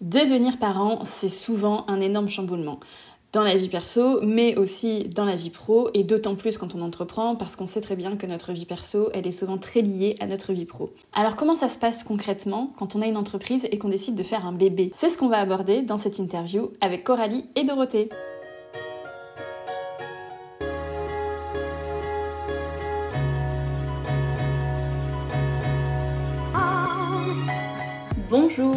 Devenir parent, c'est souvent un énorme chamboulement dans la vie perso, mais aussi dans la vie pro, et d'autant plus quand on entreprend, parce qu'on sait très bien que notre vie perso, elle est souvent très liée à notre vie pro. Alors comment ça se passe concrètement quand on a une entreprise et qu'on décide de faire un bébé? C'est ce qu'on va aborder dans cette interview avec Coralie et Dorothée. Bonjour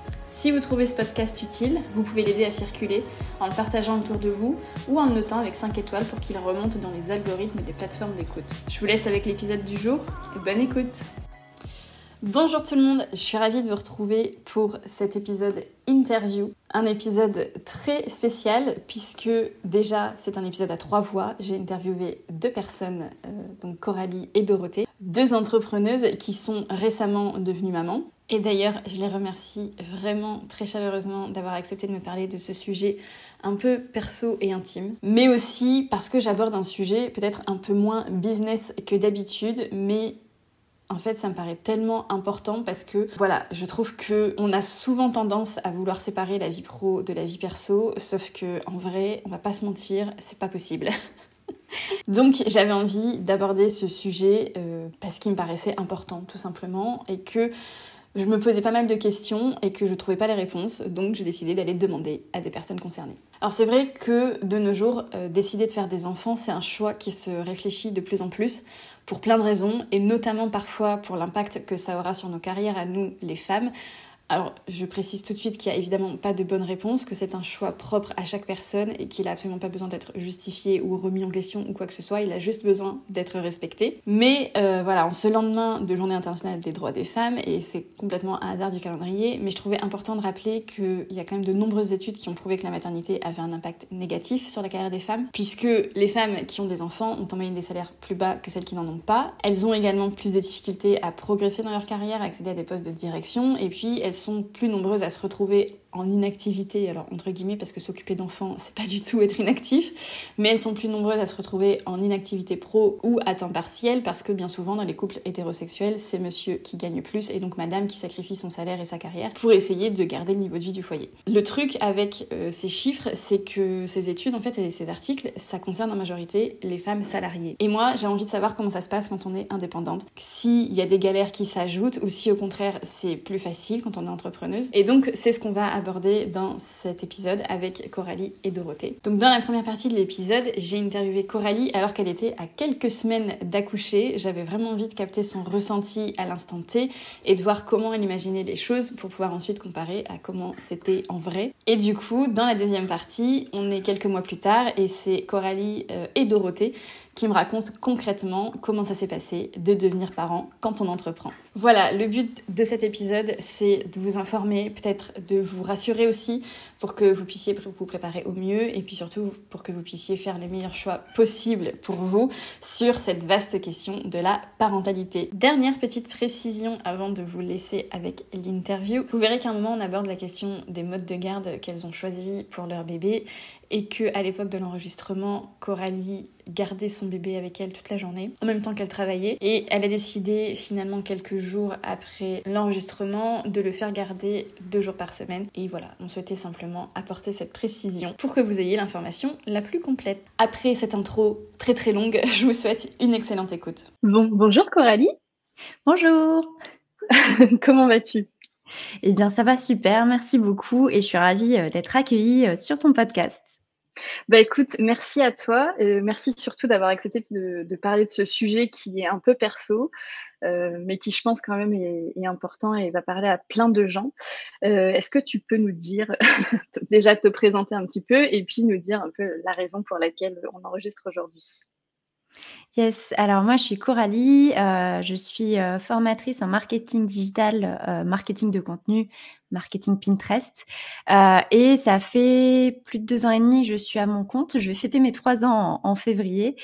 Si vous trouvez ce podcast utile, vous pouvez l'aider à circuler en le partageant autour de vous ou en le notant avec 5 étoiles pour qu'il remonte dans les algorithmes des plateformes d'écoute. Je vous laisse avec l'épisode du jour bonne écoute Bonjour tout le monde, je suis ravie de vous retrouver pour cet épisode interview. Un épisode très spécial puisque déjà c'est un épisode à trois voix. J'ai interviewé deux personnes, euh, donc Coralie et Dorothée, deux entrepreneuses qui sont récemment devenues mamans. Et d'ailleurs, je les remercie vraiment très chaleureusement d'avoir accepté de me parler de ce sujet un peu perso et intime, mais aussi parce que j'aborde un sujet peut-être un peu moins business que d'habitude, mais en fait, ça me paraît tellement important parce que, voilà, je trouve que on a souvent tendance à vouloir séparer la vie pro de la vie perso, sauf que en vrai, on va pas se mentir, c'est pas possible. Donc j'avais envie d'aborder ce sujet euh, parce qu'il me paraissait important tout simplement et que je me posais pas mal de questions et que je trouvais pas les réponses, donc j'ai décidé d'aller demander à des personnes concernées. Alors c'est vrai que de nos jours, euh, décider de faire des enfants, c'est un choix qui se réfléchit de plus en plus pour plein de raisons, et notamment parfois pour l'impact que ça aura sur nos carrières à nous, les femmes, alors, je précise tout de suite qu'il n'y a évidemment pas de bonne réponse, que c'est un choix propre à chaque personne et qu'il n'a absolument pas besoin d'être justifié ou remis en question ou quoi que ce soit. Il a juste besoin d'être respecté. Mais euh, voilà, en ce lendemain de Journée internationale des droits des femmes, et c'est complètement un hasard du calendrier, mais je trouvais important de rappeler qu'il y a quand même de nombreuses études qui ont prouvé que la maternité avait un impact négatif sur la carrière des femmes, puisque les femmes qui ont des enfants ont en moyenne des salaires plus bas que celles qui n'en ont pas. Elles ont également plus de difficultés à progresser dans leur carrière, à accéder à des postes de direction, et puis elles sont plus nombreuses à se retrouver en inactivité, alors entre guillemets parce que s'occuper d'enfants c'est pas du tout être inactif, mais elles sont plus nombreuses à se retrouver en inactivité pro ou à temps partiel parce que bien souvent dans les couples hétérosexuels c'est monsieur qui gagne plus et donc madame qui sacrifie son salaire et sa carrière pour essayer de garder le niveau de vie du foyer. Le truc avec euh, ces chiffres c'est que ces études en fait et ces articles ça concerne en majorité les femmes salariées. Et moi j'ai envie de savoir comment ça se passe quand on est indépendante, s'il y a des galères qui s'ajoutent ou si au contraire c'est plus facile quand on est entrepreneuse. Et donc c'est ce qu'on va dans cet épisode avec Coralie et Dorothée. Donc dans la première partie de l'épisode, j'ai interviewé Coralie alors qu'elle était à quelques semaines d'accoucher. J'avais vraiment envie de capter son ressenti à l'instant T et de voir comment elle imaginait les choses pour pouvoir ensuite comparer à comment c'était en vrai. Et du coup, dans la deuxième partie, on est quelques mois plus tard et c'est Coralie euh, et Dorothée qui me raconte concrètement comment ça s'est passé de devenir parent quand on entreprend. Voilà, le but de cet épisode, c'est de vous informer, peut-être de vous rassurer aussi pour que vous puissiez vous préparer au mieux et puis surtout pour que vous puissiez faire les meilleurs choix possibles pour vous sur cette vaste question de la parentalité. Dernière petite précision avant de vous laisser avec l'interview. Vous verrez qu'à un moment on aborde la question des modes de garde qu'elles ont choisis pour leur bébé et que à l'époque de l'enregistrement, Coralie gardait son bébé avec elle toute la journée, en même temps qu'elle travaillait, et elle a décidé finalement quelques jours après l'enregistrement de le faire garder deux jours par semaine. Et voilà, on souhaitait simplement apporter cette précision pour que vous ayez l'information la plus complète. Après cette intro très très longue, je vous souhaite une excellente écoute. Bon, bonjour Coralie. Bonjour. Comment vas-tu? Eh bien, ça va super, merci beaucoup et je suis ravie euh, d'être accueillie euh, sur ton podcast. Bah écoute, merci à toi. merci surtout d'avoir accepté de, parler de ce sujet qui est un peu perso, euh, mais qui je pense quand même est, important et va parler à plein de gens. Euh, est-ce que tu peux nous dire, déjà te présenter un petit peu et puis nous dire un peu la raison pour laquelle on enregistre aujourd'hui? Yes, alors moi je suis Coralie, euh, je suis formatrice en marketing digital, marketing de contenu marketing Pinterest. Euh, et ça fait plus de deux ans et demi que je suis à mon compte. Je vais fêter mes trois ans en, février.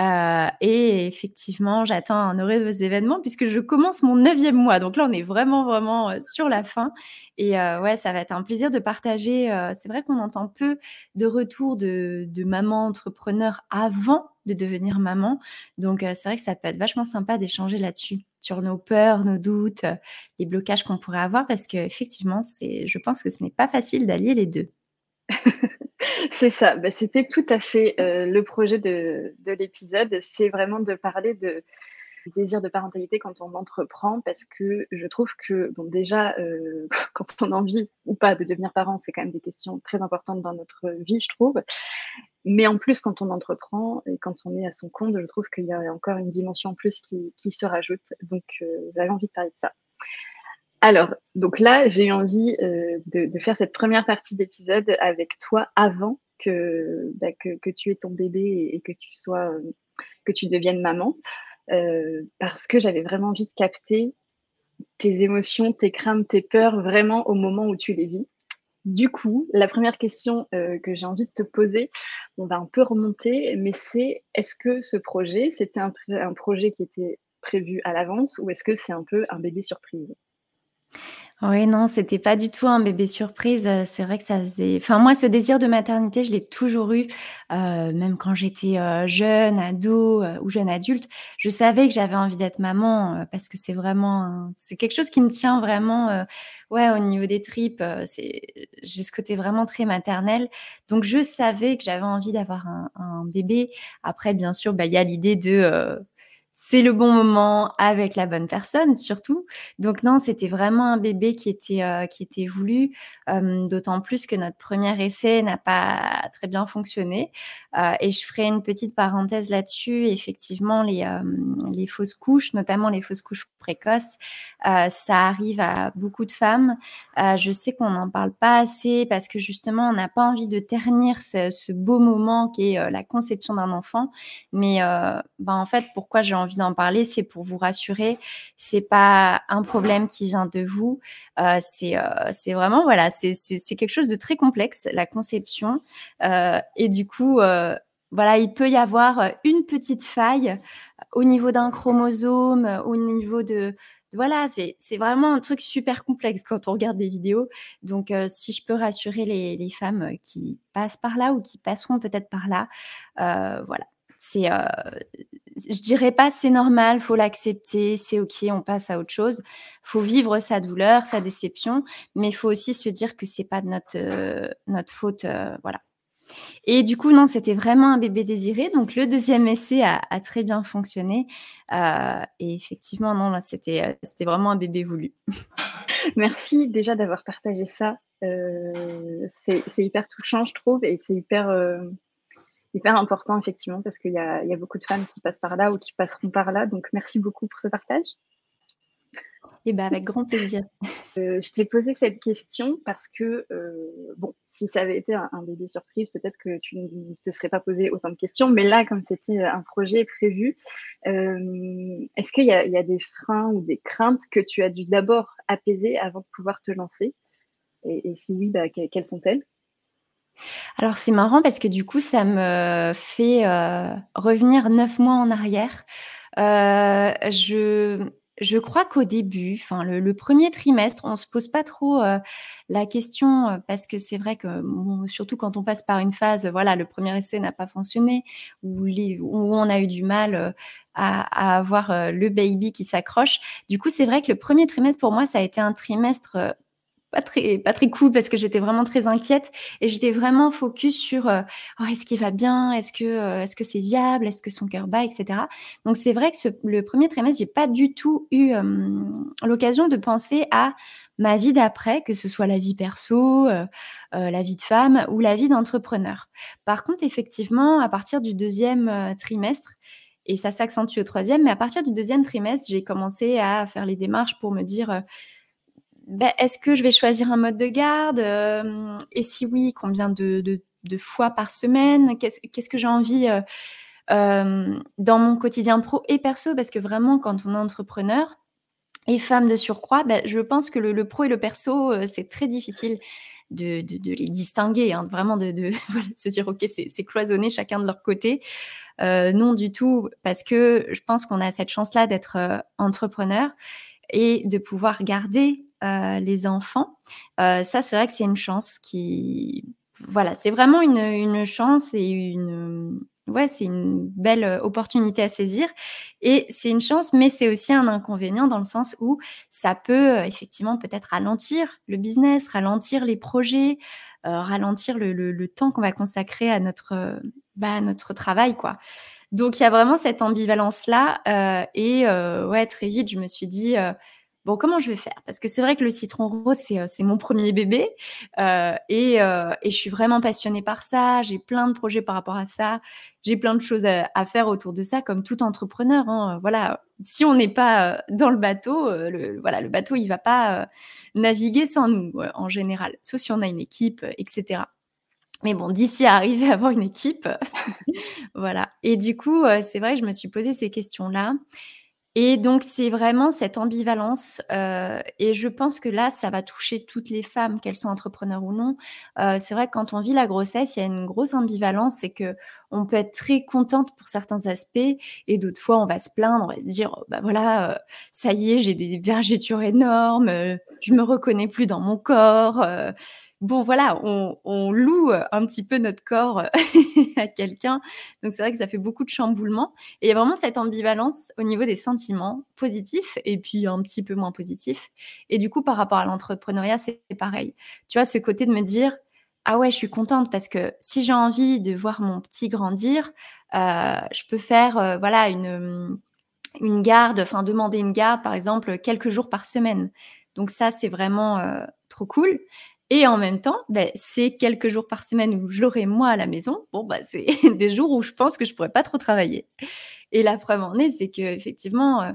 Euh, et effectivement, j'attends un heureux événement puisque je commence mon neuvième mois. Donc là, on est vraiment, vraiment euh, sur la fin. Et ouais, ça va être un plaisir de partager. c'est vrai qu'on entend peu de retours de, de maman entrepreneur avant de devenir maman. Donc, c'est vrai que ça peut être vachement sympa d'échanger là-dessus, sur nos peurs, nos doutes, les blocages qu'on pourrait avoir, parce qu'effectivement, je pense que ce n'est pas facile d'allier les deux. c'est ça, bah, c'était tout à fait le projet de l'épisode, c'est vraiment de parler de, désir de parentalité quand on entreprend parce que je trouve que, bon, déjà, euh, quand on a envie ou pas de devenir parent, c'est quand même des questions très importantes dans notre vie, je trouve. Mais en plus, quand on entreprend et quand on est à son compte, je trouve qu'il y a encore une dimension en plus qui, qui se rajoute. Donc, euh, j'avais envie de parler de ça. Alors, donc là, j'ai envie euh, de, faire cette première partie d'épisode avec toi avant que, bah, tu aies ton bébé et que tu sois, que tu deviennes maman. Euh, parce que j'avais vraiment envie de capter tes émotions, tes craintes, tes peurs vraiment au moment où tu les vis. Du coup, la première question euh, que j'ai envie de te poser, on va un peu remonter, mais c'est est-ce que ce projet, c'était un, un, projet qui était prévu à l'avance ou est-ce que c'est un peu un bébé surprise? Oui, non, c'était pas du tout un bébé surprise. Euh, c'est vrai que ça faisait enfin moi, ce désir de maternité, je l'ai toujours eu, euh, même quand j'étais, euh, jeune, ado, ou jeune adulte. Je savais que j'avais envie d'être maman, parce que c'est vraiment c'est quelque chose qui me tient vraiment, ouais, au niveau des tripes, c'est j'ai ce côté vraiment très maternel. Donc je savais que j'avais envie d'avoir un un bébé. Après bien sûr, bah, il y a l'idée de, c'est le bon moment avec la bonne personne surtout. Donc non, c'était vraiment un bébé qui était euh, qui était voulu, euh, d'autant plus que notre premier essai n'a pas très bien fonctionné. Euh, et je ferai une petite parenthèse là-dessus. Effectivement, les les fausses couches, notamment les fausses couches précoces, ça arrive à beaucoup de femmes. je sais qu'on n'en parle pas assez parce que justement, on n'a pas envie de ternir ce, ce beau moment qui est la conception d'un enfant. Mais ben en fait, pourquoi j'ai envie d'en parler, c'est pour vous rassurer. C'est pas un problème qui vient de vous. Euh, c'est euh, vraiment voilà, c'est quelque chose de très complexe la conception. Euh, et du coup, euh, voilà, il peut y avoir une petite faille au niveau d'un chromosome, au niveau de voilà, c'est vraiment un truc super complexe quand on regarde des vidéos. Donc, si je peux rassurer les, femmes qui passent par là ou qui passeront peut-être par là, voilà, c'est, euh, je dirais pas c'est normal, faut l'accepter, c'est ok, on passe à autre chose. Faut vivre sa douleur, sa déception, mais faut aussi se dire que c'est pas de notre euh, notre faute, euh, voilà. Et du coup, non, c'était vraiment un bébé désiré. Donc, le deuxième essai a, très bien fonctionné. Euh, et effectivement, non, c'était, c'était vraiment un bébé voulu. Merci déjà d'avoir partagé ça. Euh, c'est, c'est hyper touchant, je trouve, et c'est hyper hyper important, effectivement, parce qu'il y, y a, beaucoup de femmes qui passent par là ou qui passeront par là. Donc, merci beaucoup pour ce partage. Et eh ben avec grand plaisir. Euh, je t'ai posé cette question parce que, euh, bon, si ça avait été un, bébé surprise, peut-être que tu ne te serais pas posé autant de questions. Mais là, comme c'était un projet prévu, euh, est-ce qu'il y, y, a des freins ou des craintes que tu as dû d'abord apaiser avant de pouvoir te lancer? Et, et, si oui, bah, quelles sont-elles? Alors c'est marrant parce que du coup ça me fait, heu, revenir neuf mois en arrière. Heu, je je crois qu'au début, enfin le 1 trimestre, on se pose pas trop, heu, la question, parce que c'est vrai que surtout quand on passe par une phase, voilà, le premier essai n'a pas fonctionné, les où on a eu du mal, à à avoir, le baby qui s'accroche. Du coup, c'est vrai que le premier trimestre pour moi, ça a été un trimestre, pas très pas très cool parce que j'étais vraiment très inquiète et j'étais vraiment focus sur euh, oh, est-ce qu'il va bien? Est-ce que euh, est-ce que c'est viable? Est-ce que son cœur bat? Etc donc c'est vrai que le premier trimestre j'ai pas du tout eu euh, l'occasion de penser à ma vie d'après que ce soit la vie perso la vie de femme ou la vie d'entrepreneur. Par contre effectivement à partir du deuxième trimestre et ça s'accentue au troisième mais à partir du deuxième trimestre j'ai commencé à faire les démarches pour me dire ben, est-ce que je vais choisir un mode de garde euh, Et si oui, combien de, de, de fois par semaine? Qu'est-ce que j'ai envie euh, euh, dans mon quotidien pro et perso? Parce que vraiment, quand on est entrepreneur, et femme de surcroît, bah, je pense que le, pro et le perso, c'est très difficile de, les distinguer, hein, vraiment de, se dire, OK, c'est cloisonné chacun de leur côté. Non du tout, parce que je pense qu'on a cette chance-là d'être entrepreneur et de pouvoir garder les enfants. ça, c'est vrai que c'est une chance qui... Voilà, c'est vraiment une, chance et une, ouais, c'est une belle euh, opportunité à saisir. Et c'est une chance, mais c'est aussi un inconvénient dans le sens où ça peut euh, effectivement peut-être ralentir le business, ralentir les projets, euh, ralentir le, temps qu'on va consacrer à notre, bah, notre travail, quoi. Donc il y a vraiment cette ambivalence là. et ouais, très vite, je me suis dit bon, comment je vais faire? Parce que c'est vrai que le citron rose, c'est, euh, mon premier bébé. Euh, et, euh, et, je suis vraiment passionnée par ça. J'ai plein de projets par rapport à ça. J'ai plein de choses à, faire autour de ça, comme tout entrepreneur. Hein. Voilà, si on n'est pas dans le bateau, le, voilà, le bateau, il va pas naviguer sans nous, en général. Sauf si on a une équipe, etc. Mais bon, d'ici à arriver à avoir une équipe, voilà. Et du coup, c'est vrai, je me suis posé ces questions-là. Et donc, c'est vraiment cette ambivalence. Euh, et je pense que là, ça va toucher toutes les femmes, qu'elles soient entrepreneurs ou non. Euh, c'est vrai que quand on vit la grossesse, il y a une grosse ambivalence. C'est que on peut être très contente pour certains aspects et d'autres fois, on va se plaindre, on va se dire, oh, bah voilà, euh, ça y est, j'ai des vergetures énormes, je me reconnais plus dans mon corps bon, voilà, on, loue un petit peu notre corps à quelqu'un. Donc, c'est vrai que ça fait beaucoup de chamboulements. Et il y a vraiment cette ambivalence au niveau des sentiments positifs et puis un petit peu moins positifs. Et du coup, par rapport à l'entrepreneuriat, c'est pareil. Tu vois, ce côté de me dire, ah ouais, je suis contente parce que si j'ai envie de voir mon petit grandir, euh, je peux faire, euh, voilà, une, une garde, enfin, demander une garde, par exemple, quelques jours par semaine. Donc ça, c'est vraiment euh, trop cool. Et en même temps, ben, c'est quelques jours par semaine où je l'aurai moi à la maison. Bon, bah, c'est des jours où je pense que je pourrais pas trop travailler. Et la preuve en est, c'est que effectivement, euh,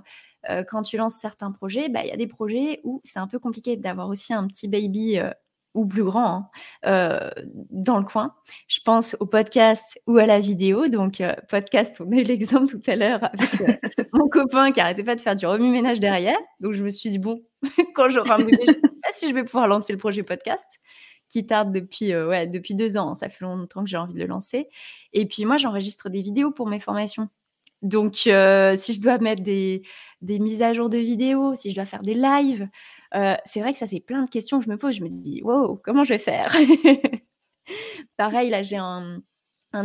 euh, quand tu lances certains projets, bah, il y a des projets où c'est un peu compliqué d'avoir aussi un petit baby euh, ou plus grand hein, dans le coin. Je pense au podcast ou à la vidéo. Donc, podcast, on a eu l'exemple tout à l'heure avec mon copain qui arrêtait pas de faire du remue-ménage derrière. Donc, je me suis dit, bon, quand j'aurai un bébé, je sais pas si je vais pouvoir lancer le projet podcast qui tarde depuis, ouais, depuis deux ans. Ça fait longtemps que j'ai envie de le lancer. Et puis, moi, j'enregistre des vidéos pour mes formations. Donc, si je dois mettre des, des mises à jour de vidéos, si je dois faire des lives, c'est vrai que ça, c'est plein de questions que je me pose. Je me dis, wow, comment je vais faire? Pareil, là, j'ai un,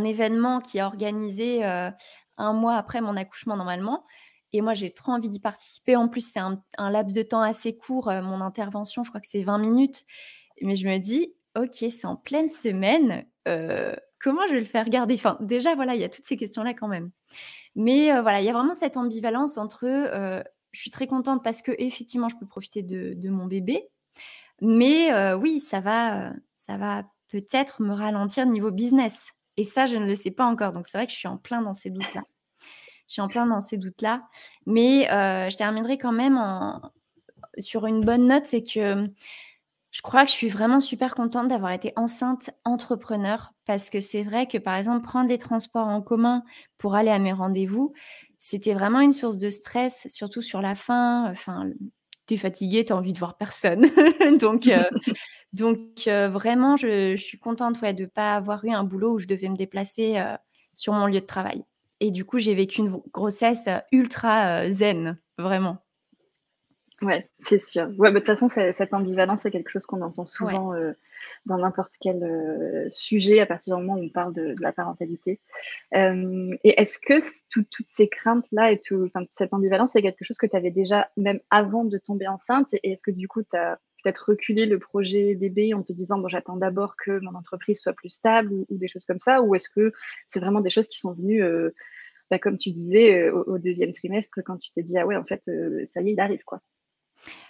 événement qui est organisé un mois après mon accouchement normalement. Et moi, j'ai trop envie d'y participer. En plus, c'est un, laps de temps assez court, mon intervention, je crois que c'est 20 minutes. Mais je me dis, ok, c'est en pleine semaine. comment je vais le faire garder? Enfin, Déjà, voilà, il y a toutes ces questions-là quand même. Mais voilà, il y a vraiment cette ambivalence entre je suis très contente parce que effectivement, je peux profiter de, mon bébé. Mais oui, ça va, ça va peut-être me ralentir niveau business. Et ça, je ne le sais pas encore. Donc, c'est vrai que je suis en plein dans ces doutes-là. Je suis en plein dans ces doutes-là. Mais je terminerai quand même sur une bonne note. C'est que je crois que je suis vraiment super contente d'avoir été enceinte entrepreneur parce que c'est vrai que, par exemple, prendre les transports en commun pour aller à mes rendez-vous, c'était vraiment une source de stress, surtout sur la fin. Enfin, tu es fatigué, tu as envie de voir personne. donc, euh, donc euh, vraiment, je, suis contente ouais, de ne pas avoir eu un boulot où je devais me déplacer euh, sur mon lieu de travail. Et du coup, j'ai vécu une grossesse ultra zen, vraiment. Ouais, c'est sûr. Ouais, bah, de toute façon, cette ambivalence, c'est quelque chose qu'on entend souvent dans n'importe quel euh, sujet à partir du moment où on parle de, la parentalité. Euh, et est-ce que toutes ces craintes-là et tout, cette ambivalence, c'est quelque chose que tu avais déjà même avant de tomber enceinte? Et est-ce que du coup, tu as peut-être reculé le projet bébé en te disant, bon, j'attends d'abord que mon entreprise soit plus stable ou, des choses comme ça? Ou est-ce que c'est vraiment des choses qui sont venues, euh, bah, comme tu disais, au, au, deuxième trimestre, quand tu t'es dit, ah ouais, en fait, ça y est, il arrive, quoi?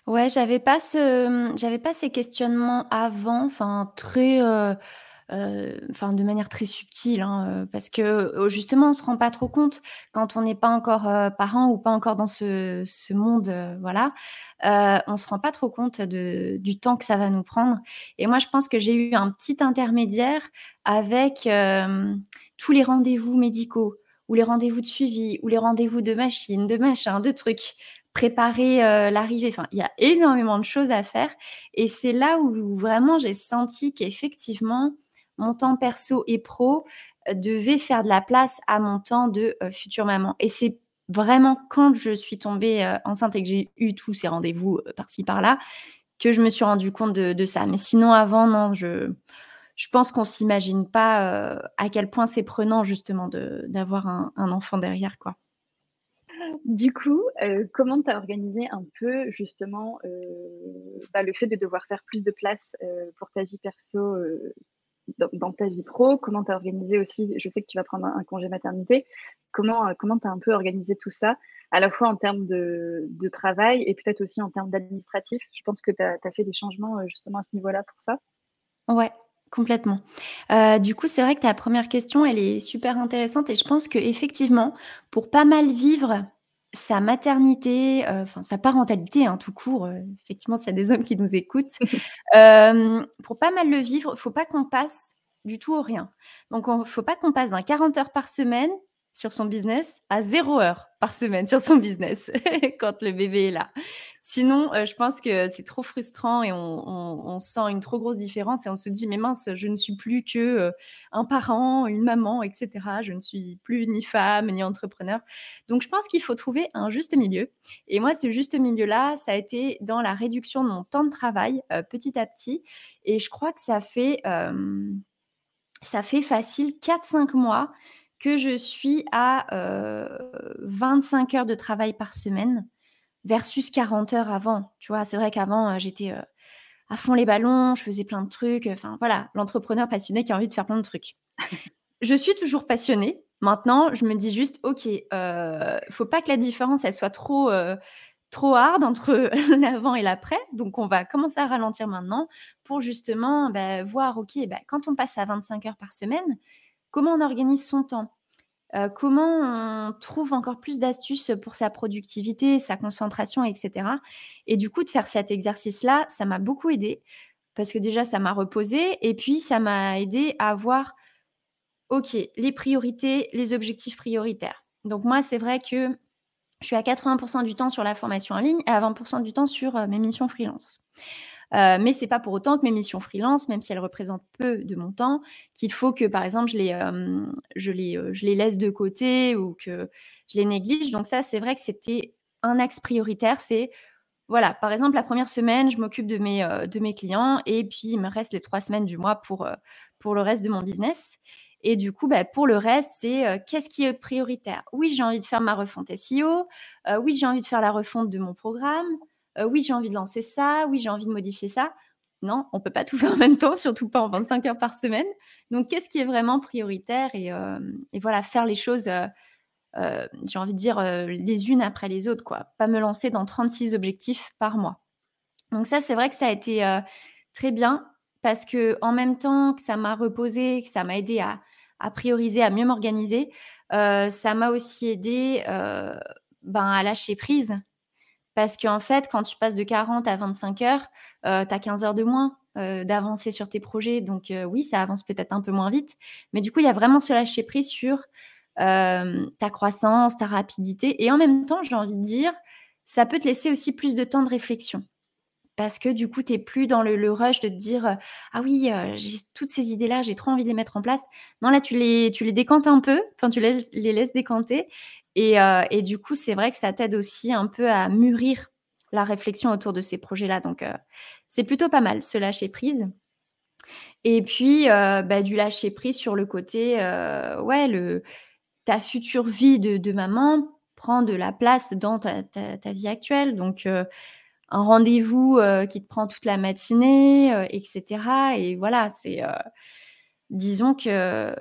Ouais, j'avais pas ce, j'avais pas ces questionnements avant, enfin très, euh, euh, enfin de manière très subtile, hein, euh, parce que justement on se rend pas trop compte quand on n'est pas encore parent ou pas encore dans ce, monde, voilà, on se rend pas trop compte de, du temps que ça va nous prendre. Et moi je pense que j'ai eu un petit intermédiaire avec tous les rendez-vous médicaux ou les rendez-vous de suivi ou les rendez-vous de machines, de machin, de trucs préparer l'arrivée. Enfin, il y a énormément de choses à faire. Et c'est là où vraiment j'ai senti qu'effectivement, mon temps perso et pro devait faire de la place à mon temps de future maman. Et c'est vraiment quand je suis tombée enceinte et que j'ai eu tous ces rendez-vous par-ci par-là que je me suis rendu compte de, ça. Mais sinon, avant, non, je, je pense qu'on s'imagine pas à quel point c'est prenant justement d'avoir un, un, enfant derrière, quoi. Du coup, euh, comment tu as organisé un peu justement euh, bah, le fait de devoir faire plus de place euh, pour ta vie perso dans, ta vie pro? Comment tu as organisé aussi, je sais que tu vas prendre un, congé maternité, comment comment tu as un peu organisé tout ça, à la fois en termes de, travail et peut-être aussi en termes d'administratif? Je pense que tu as, fait des changements justement à ce niveau-là pour ça. Ouais, Complètement. du coup, c'est vrai que ta première question, elle est super intéressante et je pense qu'effectivement, pour pas mal vivre sa maternité, euh, enfin sa parentalité, hein, tout court, euh, effectivement, s'il y a des hommes qui nous écoutent, euh, pour pas mal le vivre, il faut pas qu'on passe du tout au rien. Donc, il faut pas qu'on passe d'un 40 heures par semaine sur son business à zéro heure par semaine sur son business quand le bébé est là. Sinon, euh, je pense que c'est trop frustrant et on, sent une trop grosse différence et on se dit mais mince, je ne suis plus que euh, un parent, une maman, etc. Je ne suis plus ni femme ni entrepreneur. Donc je pense qu'il faut trouver un juste milieu. Et moi, ce juste milieu-là, ça a été dans la réduction de mon temps de travail euh, petit à petit. Et je crois que ça fait ça fait facile 4-5 mois que je suis à 25 heures de travail par semaine versus 40 heures avant. Tu vois, c'est vrai qu'avant, j'étais à fond les ballons, je faisais plein de trucs. Enfin, voilà, l'entrepreneur passionné qui a envie de faire plein de trucs. je suis toujours passionnée. Maintenant, je me dis juste, OK, euh, faut pas que la différence, elle soit trop, trop hard entre l'avant et l'après. Donc, on va commencer à ralentir maintenant pour justement bah, voir, OK, bah, quand on passe à 25 heures par semaine, comment on organise son temps, euh, comment on trouve encore plus d'astuces pour sa productivité, sa concentration, etc. Et du coup, de faire cet exercice-là, ça m'a beaucoup aidé parce que déjà, ça m'a reposé et puis ça m'a aidé à voir, OK, les priorités, les objectifs prioritaires. Donc moi, c'est vrai que je suis à 80% du temps sur la formation en ligne et à 20% du temps sur euh, mes missions freelance. Euh, mais c'est pas pour autant que mes missions freelance, même si elles représentent peu de mon temps, qu'il faut que, par exemple, je les, euh, euh, je les laisse de côté ou que je les néglige. Donc ça, c'est vrai que c'était un axe prioritaire. C'est, voilà, par exemple, la première semaine, je m'occupe de mes, mes clients et puis il me reste les trois semaines du mois pour, pour le reste de mon business. Et du coup, bah, pour le reste, c'est qu'est-ce qui est prioritaire? Oui, j'ai envie de faire ma refonte SEO. oui, j'ai envie de faire la refonte de mon programme. Euh, oui, j'ai envie de lancer ça, oui, j'ai envie de modifier ça. Non, on peut pas tout faire en même temps, surtout pas en 25 heures par semaine. Donc, qu'est-ce qui est vraiment prioritaire et, euh, voilà, faire les choses, euh, j'ai envie de dire, les unes après les autres, quoi. Pas me lancer dans 36 objectifs par mois. Donc ça, c'est vrai que ça a été très bien parce que en même temps que ça m'a reposé, que ça m'a aidé à, à, prioriser, à mieux m'organiser, ça m'a aussi aidé ben, à lâcher prise parce qu'en fait, quand tu passes de 40 à 25 heures, euh, tu as 15 heures de moins euh, d'avancer sur tes projets. Donc euh, oui, ça avance peut-être un peu moins vite. Mais du coup, il y a vraiment ce lâcher prise sur ta croissance, ta rapidité. Et en même temps, j'ai envie de dire, ça peut te laisser aussi plus de temps de réflexion. Parce que du coup, tu n'es plus dans le, rush de te dire Ah oui, j'ai toutes ces idées-là, j'ai trop envie de les mettre en place. Non, là, tu les, tu les décantes un peu, enfin, tu les, les laisses décanter. Euh, et, du coup, c'est vrai que ça t'aide aussi un peu à mûrir la réflexion autour de ces projets-là. Donc, c'est plutôt pas mal, ce lâcher prise. Et puis, bah, du lâcher prise sur le côté, ouais, le, ta future vie de, maman prend de la place dans ta, ta vie actuelle. Donc, un rendez-vous qui te prend toute la matinée, etc. Et voilà, c'est, disons que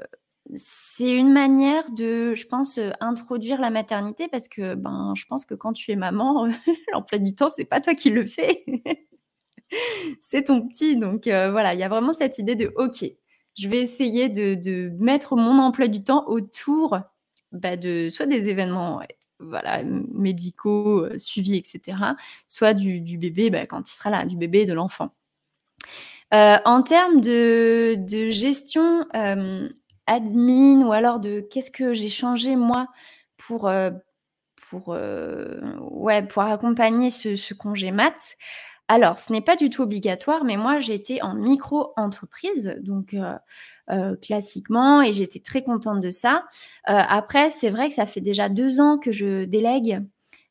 c'est une manière de, je pense, euh, introduire la maternité parce que ben, je pense que quand tu es maman, l'emploi du temps, c'est pas toi qui le fais, c'est ton petit. Donc euh, voilà, il y a vraiment cette idée de OK, je vais essayer de, mettre mon emploi du temps autour bah, de soit des événements voilà, médicaux, euh, suivis, etc., soit du, bébé bah, quand il sera là, du bébé et de l'enfant. en termes de, gestion, admin ou alors de qu'est-ce que j'ai changé moi pour, pour, ouais, pour accompagner ce, ce congé mat. Alors, ce n'est pas du tout obligatoire, mais moi, j'étais en micro-entreprise, donc classiquement, et j'étais très contente de ça. après, c'est vrai que ça fait déjà deux ans que je délègue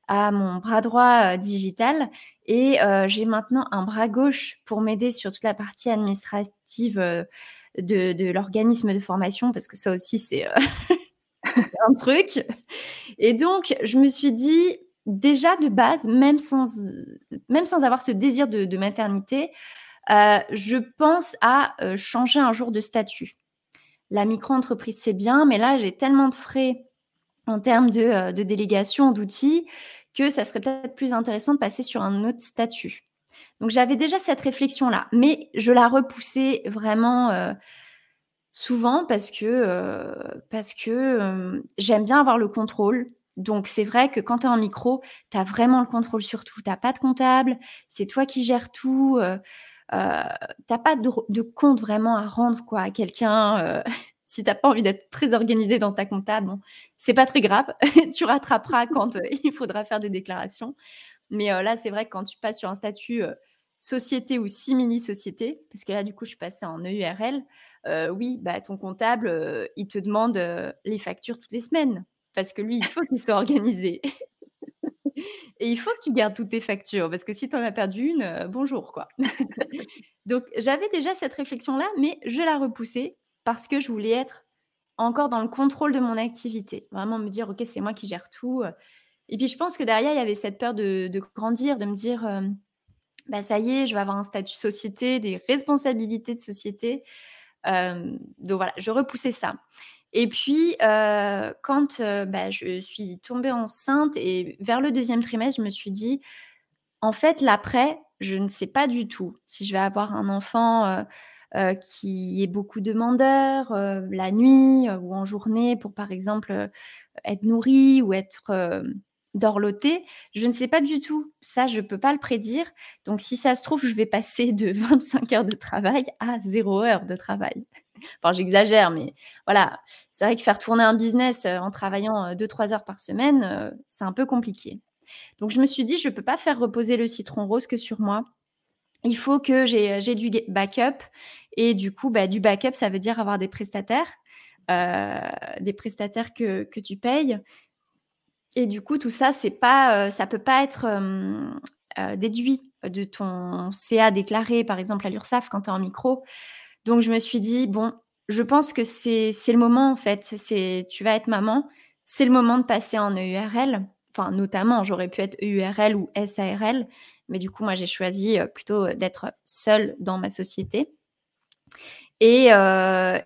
à mon bras droit digital et j'ai maintenant un bras gauche pour m'aider sur toute la partie administrative de, de l'organisme de formation, parce que ça aussi, c'est un truc. Et donc, je me suis dit, déjà de base, même sans, même sans avoir ce désir de, maternité, euh, je pense à euh, changer un jour de statut. La micro-entreprise, c'est bien, mais là, j'ai tellement de frais en termes de, euh, de délégation, d'outils, que ça serait peut-être plus intéressant de passer sur un autre statut. Donc j'avais déjà cette réflexion-là, mais je la repoussais vraiment souvent parce que, parce que j'aime bien avoir le contrôle. Donc, c'est vrai que quand tu es en micro, tu as vraiment le contrôle sur tout. Tu n'as pas de comptable, c'est toi qui gères tout. Euh, tu n'as pas de, compte vraiment à rendre quoi, à quelqu'un. Euh, si tu n'as pas envie d'être très organisé dans ta comptable, bon, c'est pas très grave. tu rattraperas quand il faudra faire des déclarations. Mais là, c'est vrai que quand tu passes sur un statut société ou simili-société, parce que là, du coup, je suis passée en EURL, oui, bah, ton comptable, il te demande les factures toutes les semaines parce que lui, il faut qu'il soit organisé. Et il faut que tu gardes toutes tes factures, parce que si tu en as perdu une, euh, bonjour, quoi. Donc, j'avais déjà cette réflexion-là, mais je la repoussée parce que je voulais être encore dans le contrôle de mon activité. Vraiment me dire, OK, c'est moi qui gère tout. Et puis, je pense que derrière, il y avait cette peur de, grandir, de me dire, euh, bah, ça y est, je vais avoir un statut société, des responsabilités de société. Euh, donc voilà, je repoussais ça. Et puis, euh, quand euh, bah, je suis tombée enceinte et vers le deuxième trimestre, je me suis dit, en fait, l'après, je ne sais pas du tout si je vais avoir un enfant euh, qui est beaucoup demandeur la nuit ou en journée pour, par exemple, être nourri ou être dorloté. Je ne sais pas du tout. Ça, je ne peux pas le prédire. Donc, si ça se trouve, je vais passer de 25 heures de travail à 0 heure de travail. Enfin, j'exagère, mais voilà. C'est vrai que faire tourner un business euh, en travaillant 2-3 euh, heures par semaine, euh, c'est un peu compliqué. Donc, je me suis dit, je ne peux pas faire reposer le citron rose que sur moi. Il faut que j'ai du backup. Et du coup, bah, du backup, ça veut dire avoir des prestataires, des prestataires que, que, tu payes. Et du coup, tout ça, c'est pas, ça peut pas être déduit de ton CA déclaré, par exemple, à l'URSSAF quand tu es en micro. Donc, je me suis dit, bon, je pense que c'est le moment, en fait. C'est Tu vas être maman, c'est le moment de passer en EURL. Enfin, notamment, j'aurais pu être EURL ou SARL, mais du coup, moi, j'ai choisi euh, plutôt d'être seule dans ma société. Et euh,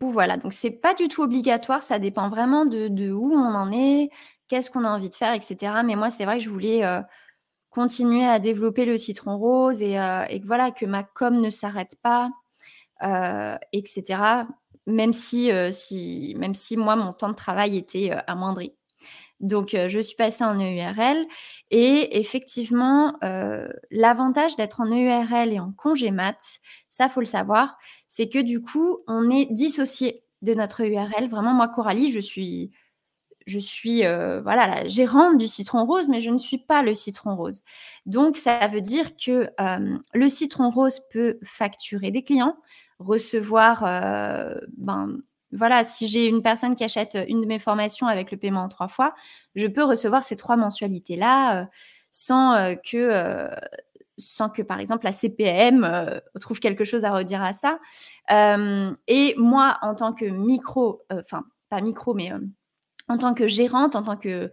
voilà, donc c'est pas du tout obligatoire, ça dépend vraiment de, où on en est, qu'est-ce qu'on a envie de faire, etc. Mais moi, c'est vrai que je voulais euh, continuer à développer le citron rose et, euh, et, voilà, que ma com ne s'arrête pas, euh, etc. Même si, euh, si, même si moi, mon temps de travail était euh, amoindri. Donc, je suis passée en EURL et effectivement, l'avantage d'être en EURL et en congé mat, ça, faut le savoir, c'est que du coup, on est dissocié de notre EURL. Vraiment, moi, Coralie, je suis, je suis voilà la gérante du citron rose, mais je ne suis pas le citron rose. Donc, ça veut dire que le citron rose peut facturer des clients, recevoir, euh, ben, voilà, si j'ai une personne qui achète une de mes formations avec le paiement en trois fois, je peux recevoir ces trois mensualités-là euh, sans euh, que sans que, par exemple, la CPM trouve quelque chose à redire à ça. et moi, en tant que micro, enfin, pas micro, mais en tant que gérante, en tant que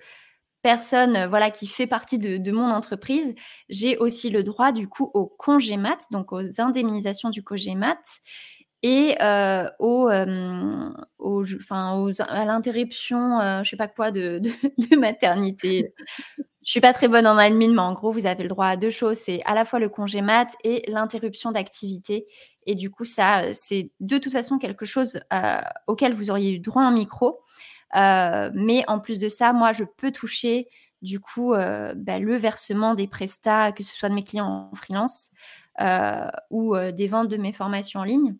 personne voilà qui fait partie de, de mon entreprise, j'ai aussi le droit du coup au congé mat, donc aux indemnisations du congé mat et euh, au, euh, au, enfin, à l'interruption, euh, je sais pas quoi, de, de, maternité. je suis pas très bonne en admin, mais en gros, vous avez le droit à deux choses. C'est à la fois le congé mat et l'interruption d'activité. Et du coup, ça, c'est de toute façon quelque chose euh, auquel vous auriez eu droit en micro. Euh, mais en plus de ça, moi, je peux toucher du coup euh, bah, le versement des prestats, que ce soit de mes clients en freelance euh, ou des ventes de mes formations en ligne.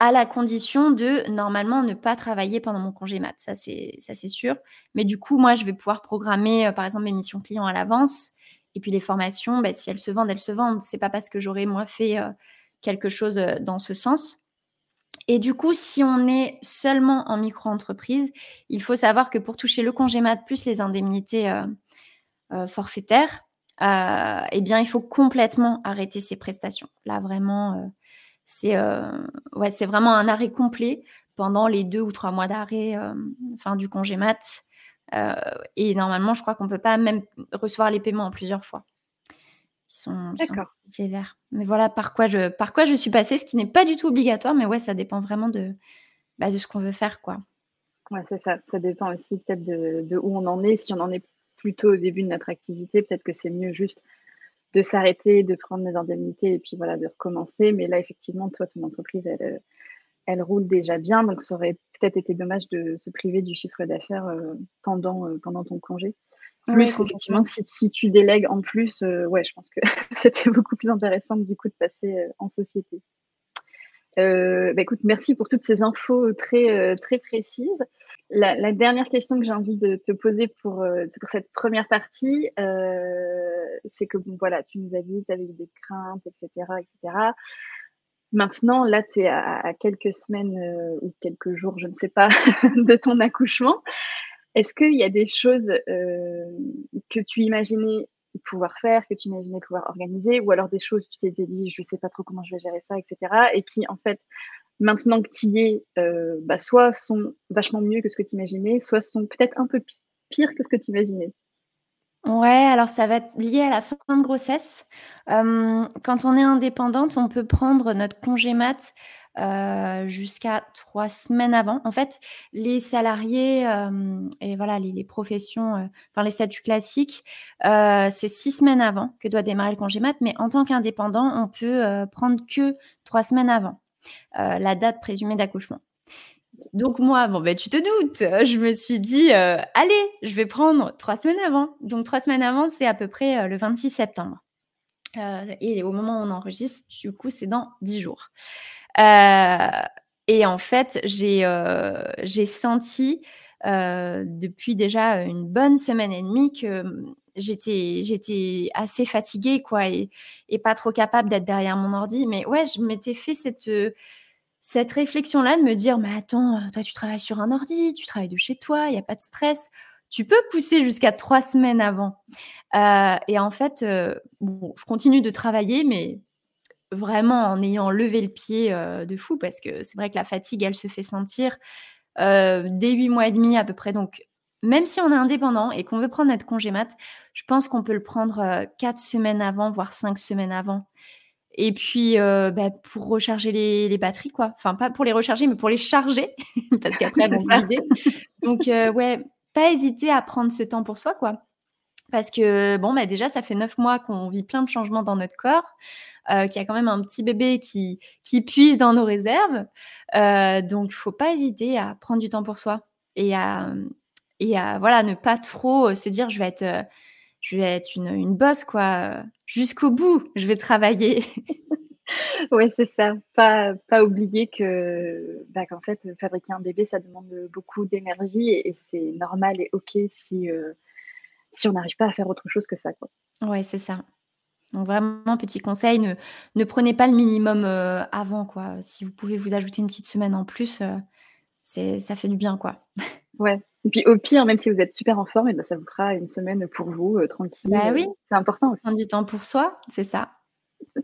à la condition de normalement ne pas travailler pendant mon congé mat. Ça, c'est sûr. Mais du coup, moi, je vais pouvoir programmer, par exemple, mes missions clients à l'avance. Et puis les formations, bah, si elles se vendent, elles se vendent. C'est pas parce que j'aurai moi fait quelque chose dans ce sens. Et du coup, si on est seulement en micro-entreprise, il faut savoir que pour toucher le congé mat plus les indemnités forfaitaires, eh bien, il faut complètement arrêter ces prestations. Là, vraiment, c'est euh, vraiment un arrêt complet pendant les deux ou trois mois d'arrêt euh, fin du congé mat. Euh, et normalement, je crois qu'on ne peut pas même recevoir les paiements en plusieurs fois. Ils sont, sévères. Mais voilà par quoi, je, par quoi je suis passée, ce qui n'est pas du tout obligatoire, mais ouais, ça dépend vraiment de, bah, de ce qu'on veut faire. quoi. Ouais, c'est ça. Ça dépend aussi peut-être de, de, où on en est. Si on en est plutôt au début de notre activité, peut-être que c'est mieux juste de s'arrêter, de prendre des indemnités et puis voilà, de recommencer. Mais là, effectivement, toi, ton entreprise, elle, elle roule déjà bien. Donc, ça aurait peut-être été dommage de se priver du chiffre d'affaires euh, pendant, euh, pendant ton congé. Plus, effectivement, si, tu délègues en plus, euh, ouais, je pense que c'était beaucoup plus intéressant du coup de passer en société. bah, écoute, merci pour toutes ces infos très, très précises. La, dernière question que j'ai envie de te poser pour, euh, pour cette première partie, euh, c'est que bon, voilà, tu nous as dit que tu avais des craintes, etc. etc. Maintenant, là, tu es à, quelques semaines euh, ou quelques jours, je ne sais pas, de ton accouchement. Est-ce qu'il y a des choses que tu imaginais pouvoir faire, que tu imaginais pouvoir organiser, ou alors des choses tu t'étais dit, je ne sais pas trop comment je vais gérer ça, etc. Et qui, en fait, maintenant que tu y es, euh, bah, soit sont vachement mieux que ce que tu imaginais, soit sont peut-être un peu pire que ce que tu imaginais? Ouais, alors ça va être lié à la fin de grossesse. quand on est indépendante, on peut prendre notre congé mat euh, jusqu'à trois semaines avant. En fait, les salariés et voilà les, professions, euh, enfin les statuts classiques, c'est six semaines avant que doit démarrer le congé mat, mais en tant qu'indépendant, on peut prendre que trois semaines avant. Euh, la date présumée d'accouchement. Donc moi, bon ben tu te doutes, je me suis dit euh, allez, je vais prendre trois semaines avant. Donc trois semaines avant, c'est à peu près euh, le 26 septembre. et au moment où on enregistre, du coup, c'est dans dix jours. Et en fait, j'ai j'ai senti depuis déjà une bonne semaine et demie que j'étais j'étais assez fatiguée quoi et, pas trop capable d'être derrière mon ordi. Mais ouais je m'étais fait cette euh, cette réflexion là de me dire mais attends euh, toi tu travailles sur un ordi tu travailles de chez toi il y a pas de stress. Tu peux pousser jusqu'à trois semaines avant. Euh, et en fait bon je continue de travailler mais vraiment en ayant levé le pied de fou parce que c'est vrai que la fatigue elle se fait sentir dès huit mois et demi à peu près donc même si on est indépendant et qu'on veut prendre notre congé mat, je pense qu'on peut le prendre euh, quatre semaines avant, voire cinq semaines avant. Et puis, euh, bah, pour recharger les, batteries, quoi. Enfin, pas pour les recharger, mais pour les charger, parce qu'après, elles vont vider. Donc, euh, ouais, pas hésiter à prendre ce temps pour soi, quoi. Parce que, bon, bah, déjà, ça fait neuf mois qu'on vit plein de changements dans notre corps, qu'il y a quand même un petit bébé qui, qui puise dans nos réserves. donc, il faut pas hésiter à prendre du temps pour soi et à, et à voilà ne pas trop euh, se dire je vais être euh, je vais être une, une bosse quoi jusqu'au bout je vais travailler oui c'est ça pas pas oublier que bah, qu'en fait fabriquer un bébé ça demande beaucoup d'énergie et, c'est normal et ok si euh, si on n'arrive pas à faire autre chose que ça quoi ouais c'est ça donc vraiment, petit conseil, ne, ne prenez pas le minimum avant. quoi. Si vous pouvez vous ajouter une petite semaine en plus, c'est ça fait du bien. quoi. Ouais, et puis au pire, même si vous êtes super en forme, et eh ben, ça vous fera une semaine pour vous, euh, tranquille. Bah oui. C'est important aussi. Prendre du temps pour soi, c'est ça.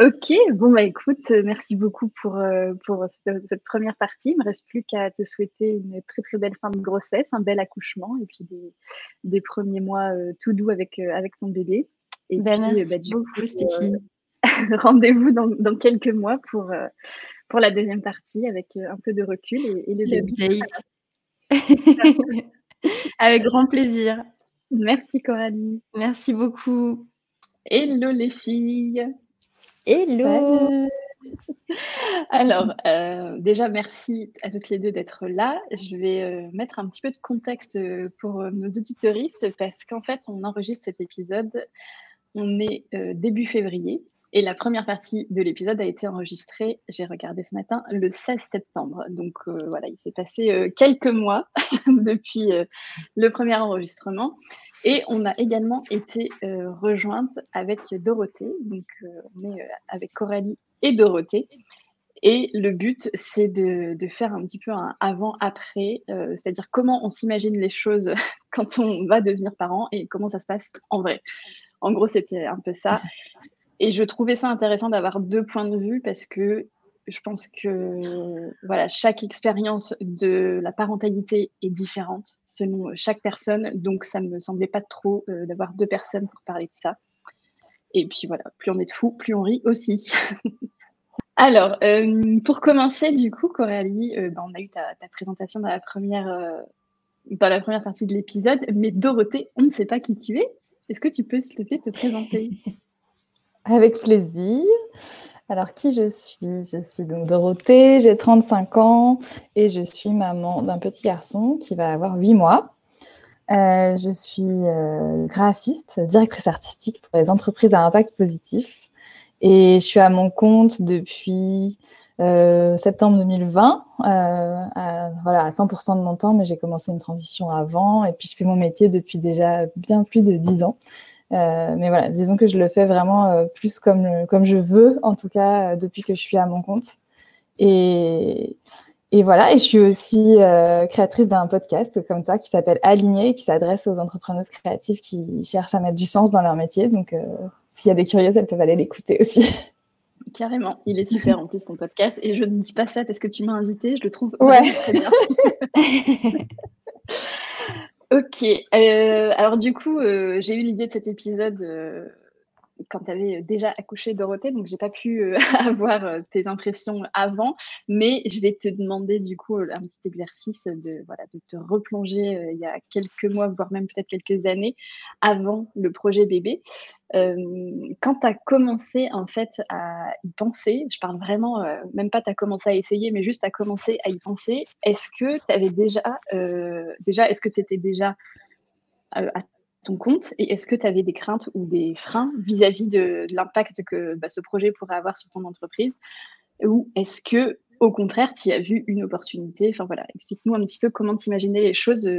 ok, bon bah écoute, euh, merci beaucoup pour, euh, pour cette, première partie. Il ne me reste plus qu'à te souhaiter une très très belle fin de grossesse, un bel accouchement et puis des, premiers mois tout doux avec, avec ton bébé. Et ben, merci bah, beaucoup Stéphanie. Rendez-vous dans, dans, quelques mois pour, pour la deuxième partie avec un peu de recul et, et le bébé. Avec grand plaisir. Merci Coralie. Merci beaucoup. Hello les filles. Hello. Alors, euh, déjà, merci à toutes les deux d'être là. Je vais euh, mettre un petit peu de contexte euh, pour nos auditoristes parce qu'en fait, on enregistre cet épisode, on est début février Et la première partie de l'épisode a été enregistrée, j'ai regardé ce matin, le 16 septembre. Donc euh, voilà, il s'est passé euh, quelques mois depuis euh, le premier enregistrement. Et on a également été rejointe avec Dorothée. Donc on est avec Coralie et Dorothée. Et le but, c'est de, de, faire un petit peu un avant-après, c'est-à-dire comment on s'imagine les choses quand on va devenir parent et comment ça se passe en vrai. En gros, c'était un peu ça. Et je trouvais ça intéressant d'avoir deux points de vue parce que je pense que voilà, chaque expérience de la parentalité est différente selon chaque personne. Donc, ça ne me semblait pas trop euh, d'avoir deux personnes pour parler de ça. Et puis voilà, plus on est de fous, plus on rit aussi. Alors, euh, pour commencer, du coup, Coralie, euh, ben, on a eu ta, présentation dans la, première, dans la première partie de l'épisode, mais Dorothée, on ne sait pas qui tu es. Est-ce que tu peux, s'il te plaît, te présenter? Avec plaisir. Alors, qui je suis? Je suis donc Dorothée, j'ai 35 ans et je suis maman d'un petit garçon qui va avoir 8 mois. Euh, je suis euh, graphiste, directrice artistique pour les entreprises à impact positif et je suis à mon compte depuis euh, septembre 2020, à, voilà, à 100% de mon temps, mais j'ai commencé une transition avant et puis je fais mon métier depuis déjà bien plus de 10 ans. Euh, mais voilà, disons que je le fais vraiment euh, plus comme, comme je veux, en tout cas euh, depuis que je suis à mon compte. Et, et voilà, et je suis aussi créatrice d'un podcast comme toi qui s'appelle Aligné, qui s'adresse aux entrepreneuses créatives qui cherchent à mettre du sens dans leur métier. Donc, s'il y a des curieuses, elles peuvent aller l'écouter aussi. Carrément, il est super en plus ton podcast. Et je ne dis pas ça parce que tu m'as invité, je le trouve ouais. très bien. Ok. Euh, alors du coup, euh, j'ai eu l'idée de cet épisode euh, quand tu avais déjà accouché Dorothée, donc j'ai pas pu avoir tes impressions avant, mais je vais te demander du coup un petit exercice de voilà de te replonger il y a quelques mois, voire même peut-être quelques années avant le projet bébé. Euh, quand tu as commencé en fait à y penser, je parle vraiment, euh, même pas tu as commencé à essayer, mais juste à commencer à y penser, est-ce que tu déjà, euh, déjà, est-ce que tu étais déjà à ton compte et est-ce que tu avais des craintes ou des freins vis-à-vis de, l'impact que bah, ce projet pourrait avoir sur ton entreprise? Ou est-ce que au contraire, tu as vu une opportunité? Enfin voilà, explique-nous un petit peu comment t'imaginer les choses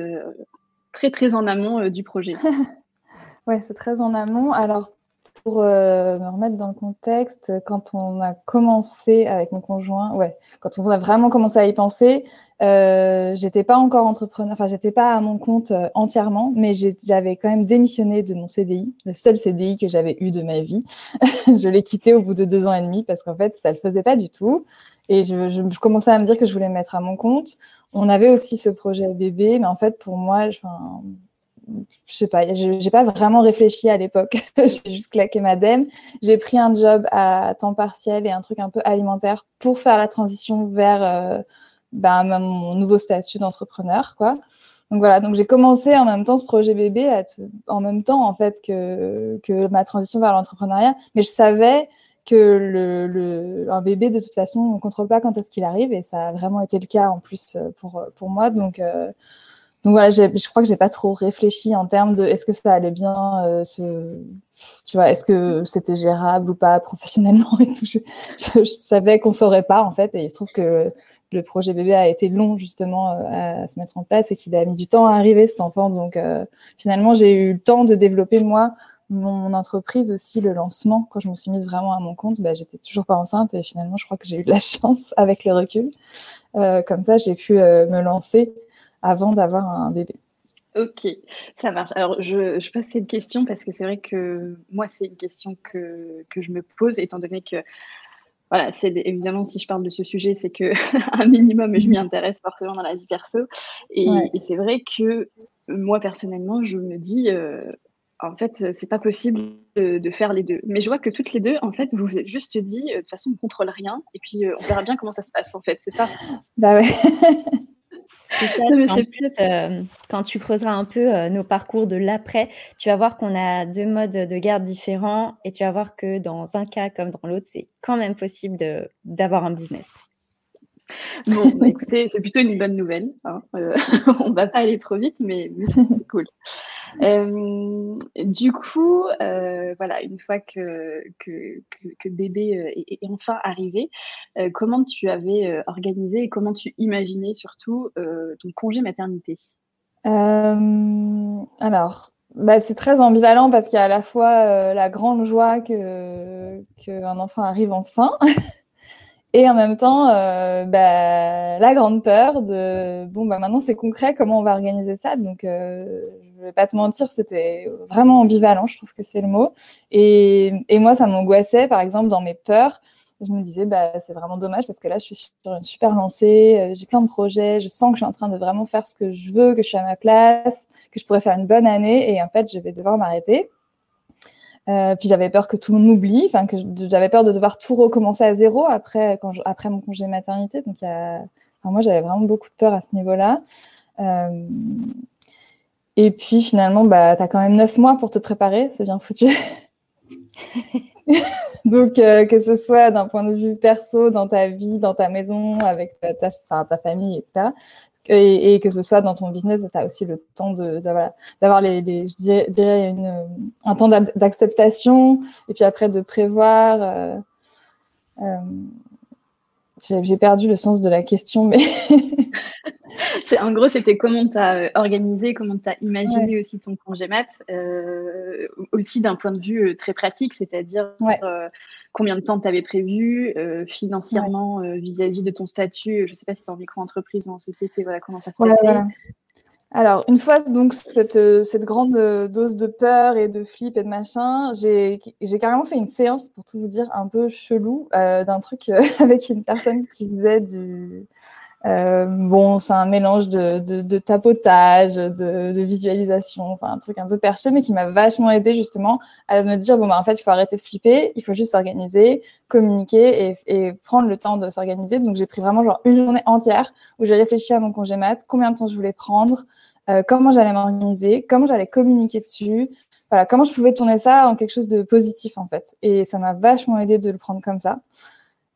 très très en amont du projet. Ouais, c'est très en amont. Alors, pour euh, me remettre dans le contexte, quand on a commencé avec mon conjoint, ouais, quand on a vraiment commencé à y penser, euh, j'étais pas encore entrepreneur, enfin, j'étais pas à mon compte euh, entièrement, mais j'avais quand même démissionné de mon CDI, le seul CDI que j'avais eu de ma vie. je l'ai quitté au bout de deux ans et demi parce qu'en fait, ça le faisait pas du tout. Et je, je, commençais à me dire que je voulais me mettre à mon compte. On avait aussi ce projet bébé, mais en fait, pour moi, je, je sais pas, j'ai pas vraiment réfléchi à l'époque. j'ai juste claqué ma dème. J'ai pris un job à temps partiel et un truc un peu alimentaire pour faire la transition vers euh, bah, mon nouveau statut d'entrepreneur, quoi. Donc voilà, donc j'ai commencé en même temps ce projet bébé, en même temps en fait que, que ma transition vers l'entrepreneuriat, mais je savais que le, un bébé de toute façon on contrôle pas quand est-ce qu'il arrive et ça a vraiment été le cas en plus pour pour moi, donc euh, donc voilà, je crois que j'ai pas trop réfléchi en termes de est-ce que ça allait bien, euh, tu vois, est-ce que c'était gérable ou pas professionnellement et tout. Je, savais qu'on saurait pas en fait, et il se trouve que le projet bébé a été long justement euh, à se mettre en place et qu'il a mis du temps à arriver cet enfant. Donc euh, finalement, j'ai eu le temps de développer moi mon entreprise aussi, le lancement. Quand je me suis mise vraiment à mon compte, bah, j'étais toujours pas enceinte et finalement, je crois que j'ai eu de la chance avec le recul. comme ça, j'ai pu me lancer avant d'avoir un bébé. Ok, ça marche. Alors, je, je pose cette question parce que c'est vrai que moi, c'est une question que, que, je me pose, étant donné que, voilà, c'est évidemment, si je parle de ce sujet, c'est que un minimum, je m'y intéresse forcément dans la vie perso. Et, c'est vrai que moi, personnellement, je me dis, euh, en fait, c'est pas possible de, faire les deux. Mais je vois que toutes les deux, en fait, vous vous êtes juste dit, euh, de toute façon, on contrôle rien, et puis euh, on verra bien comment ça se passe, en fait, c'est ça? Bah ouais. C'est ça. Euh, quand tu creuseras un peu euh, nos parcours de l'après, tu vas voir qu'on a deux modes de garde différents et tu vas voir que dans un cas comme dans l'autre, c'est quand même possible d'avoir un business. Bon, bah, écoutez, c'est plutôt une bonne nouvelle. Hein. Euh, on va pas aller trop vite, mais, c'est cool. Euh, du coup, euh, voilà, une fois que, que, bébé est, enfin arrivé, comment tu avais organisé et comment tu imaginais surtout ton congé maternité? Alors, bah, c'est très ambivalent parce qu'il y a à la fois la grande joie que qu'un enfant arrive enfin. Et en même temps, euh, bah, la grande peur de bon bah maintenant c'est concret, comment on va organiser ça? Donc euh, je vais pas te mentir, c'était vraiment ambivalent, je trouve que c'est le mot. Et, et moi ça m'angoissait, par exemple dans mes peurs, je me disais bah c'est vraiment dommage parce que là je suis sur une super lancée, euh, j'ai plein de projets, je sens que je suis en train de vraiment faire ce que je veux, que je suis à ma place, que je pourrais faire une bonne année et en fait je vais devoir m'arrêter. Euh, puis j'avais peur que tout le monde m'oublie, enfin que j'avais peur de devoir tout recommencer à zéro après, après mon congé maternité. Donc moi j'avais vraiment beaucoup de peur à ce niveau-là. Euh, et puis finalement, bah, tu as quand même neuf mois pour te préparer, c'est bien foutu. Donc euh, que ce soit d'un point de vue perso, dans ta vie, dans ta maison, avec ta, famille, etc et, que ce soit dans ton business, tu as aussi le temps de, d'avoir les, je un temps d'acceptation et puis après de prévoir. Euh, euh, j'ai perdu le sens de la question, mais. en gros, c'était comment tu as euh, organisé, comment tu as imaginé aussi ton congé mat, aussi d'un point de vue très pratique, c'est-à-dire combien de temps tu avais prévu euh, financièrement euh, vis-à-vis de ton statut Je ne sais pas si tu es en micro-entreprise ou en société, voilà, comment ça se passe Alors, une fois donc cette, euh, cette, grande dose de peur et de flip et de machin, j'ai carrément fait une séance, pour tout vous dire, un peu chelou, d'un truc avec une personne qui faisait du, euh, bon, c'est un mélange de, de, de tapotage, de, de, visualisation, enfin un truc un peu perché, mais qui m'a vachement aidé justement à me dire bon bah en fait il faut arrêter de flipper, il faut juste s'organiser, communiquer et, et, prendre le temps de s'organiser. Donc j'ai pris vraiment genre une journée entière où j'ai réfléchi à mon congé mat, combien de temps je voulais prendre, euh, comment j'allais m'organiser, comment j'allais communiquer dessus, voilà comment je pouvais tourner ça en quelque chose de positif en fait. Et ça m'a vachement aidé de le prendre comme ça.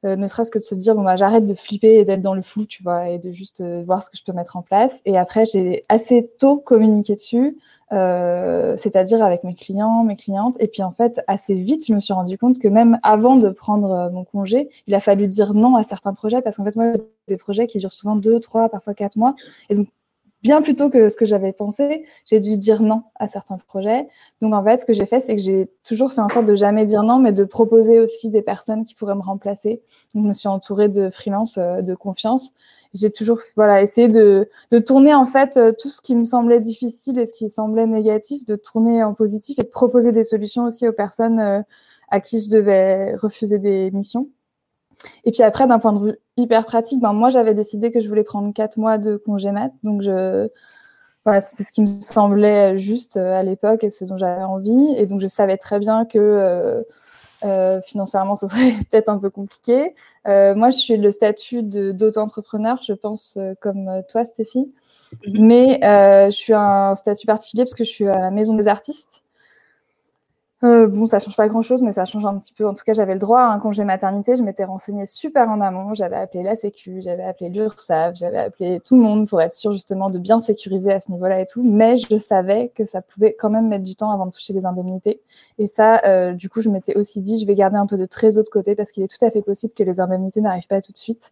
Euh, ne serait-ce que de se dire bon bah j'arrête de flipper et d'être dans le flou, tu vois, et de juste euh, voir ce que je peux mettre en place. Et après j'ai assez tôt communiqué dessus, euh, c'est-à-dire avec mes clients, mes clientes. Et puis en fait assez vite je me suis rendu compte que même avant de prendre mon congé, il a fallu dire non à certains projets parce qu'en fait moi des projets qui durent souvent deux, trois, parfois quatre mois. Et donc bien plus tôt que ce que j'avais pensé, j'ai dû dire non à certains projets. Donc en fait, ce que j'ai fait, c'est que j'ai toujours fait en sorte de jamais dire non, mais de proposer aussi des personnes qui pourraient me remplacer. Donc je me suis entourée de freelance euh, de confiance. J'ai toujours voilà essayé de, de tourner en fait euh, tout ce qui me semblait difficile et ce qui semblait négatif, de tourner en positif et de proposer des solutions aussi aux personnes euh, à qui je devais refuser des missions. Et puis après, d'un point de vue hyper pratique, ben moi j'avais décidé que je voulais prendre quatre mois de congé mat, donc je voilà, c'était ce qui me semblait juste euh, à l'époque et ce dont j'avais envie, et donc je savais très bien que euh, euh, financièrement ce serait peut-être un peu compliqué. Euh, moi, je suis le statut d'auto-entrepreneur, je pense, comme toi, Stéphie, mhm. mais je suis un statut particulier parce que je suis à la maison des artistes. Euh, bon, ça change pas grand-chose, mais ça change un petit peu. En tout cas, j'avais le droit à un congé maternité. Je m'étais renseignée super en amont. J'avais appelé la Sécu, j'avais appelé l'URSSAF, j'avais appelé tout le monde pour être sûr justement de bien sécuriser à ce niveau-là et tout. Mais je savais que ça pouvait quand même mettre du temps avant de toucher les indemnités. Et ça, euh, du coup, je m'étais aussi dit, je vais garder un peu de trésor de côté parce qu'il est tout à fait possible que les indemnités n'arrivent pas tout de suite.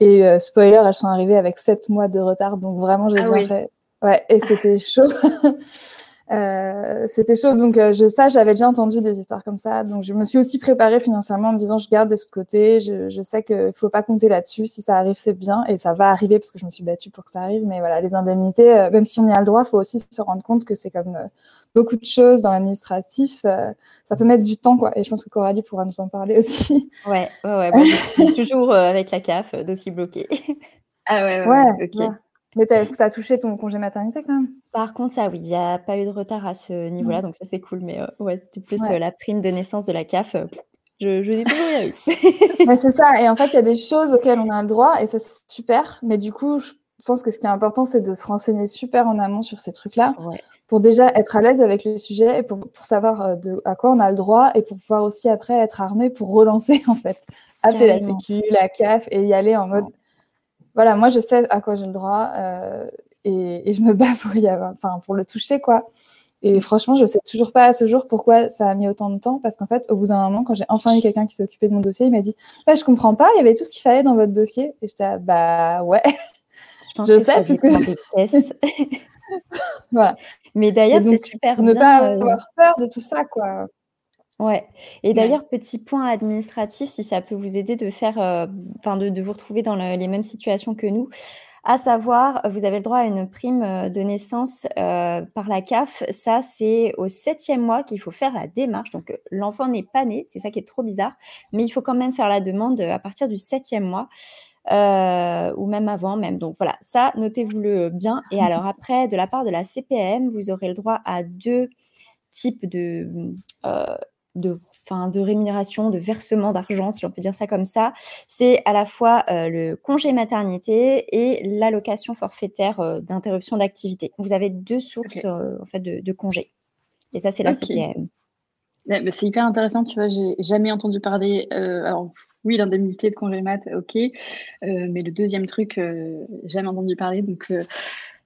Et euh, spoiler, elles sont arrivées avec sept mois de retard. Donc vraiment, j'ai ah bien fait. Ouais, et c'était chaud. Euh, c'était chaud. Donc, euh, je, ça, j'avais déjà entendu des histoires comme ça. Donc, je me suis aussi préparée financièrement en me disant, je garde des sous côté. Je, je sais qu'il faut pas compter là-dessus. Si ça arrive, c'est bien. Et ça va arriver parce que je me suis battue pour que ça arrive. Mais voilà, les indemnités, euh, même si on y a le droit, il faut aussi se rendre compte que c'est comme beaucoup de choses dans l'administratif. ça peut mettre du temps, quoi. Et je pense que Coralie pourra nous en parler aussi. Ouais, ouais, ouais. toujours avec la CAF, dossier bloqué. ah ouais, ouais. ouais mais tu as, touché ton congé maternité quand même? Par contre, ça, oui, il n'y a pas eu de retard à ce niveau-là, donc ça, c'est cool. Mais euh, ouais, c'était plus euh, la prime de naissance de la CAF. Euh, je, je n'ai toujours rien eu. c'est ça. Et en fait, il y a des choses auxquelles on a le droit, et ça, c'est super. Mais du coup, je pense que ce qui est important, c'est de se renseigner super en amont sur ces trucs-là. Pour déjà être à l'aise avec le sujet et pour, pour savoir de, à quoi on a le droit et pour pouvoir aussi après être armé pour relancer, en fait. Appeler la Sécu, la CAF et y aller en mode voilà, moi, je sais à quoi j'ai le droit et, et, je me bats pour, y avoir, enfin, pour le toucher, quoi. Et franchement, je sais toujours pas à ce jour pourquoi ça a mis autant de temps, parce qu'en fait, au bout d'un moment, quand j'ai enfin eu quelqu'un qui s'est occupé de mon dossier, il m'a dit bah, Je comprends pas, il y avait tout ce qu'il fallait dans votre dossier. Et j'étais Bah ouais. Je, pense que sais, parce que. voilà. Mais d'ailleurs, c'est super ne pas euh, avoir peur de tout ça, quoi. Ouais. Et d'ailleurs, petit point administratif, si ça peut vous aider de faire, euh, enfin, de, de, vous retrouver dans les mêmes situations que nous à savoir, vous avez le droit à une prime euh, de naissance euh, par la CAF. Ça, c'est au septième mois qu'il faut faire la démarche. Donc, l'enfant n'est pas né, c'est ça qui est trop bizarre, mais il faut quand même faire la demande à partir du septième mois. Euh, ou même avant même. Donc voilà, ça, notez-vous-le bien. Et alors après, de la part de la CPM, vous aurez le droit à deux types de, de de rémunération, de versement d'argent, si on peut dire ça comme ça, c'est à la fois euh, le congé maternité et l'allocation forfaitaire euh, d'interruption d'activité. Vous avez deux sources euh, en fait de, congés. Et ça, c'est la CPM. c'est hyper intéressant, tu vois, j'ai jamais entendu parler. alors, oui, l'indemnité de congé mat, ok, mais le deuxième truc, jamais entendu parler. Donc,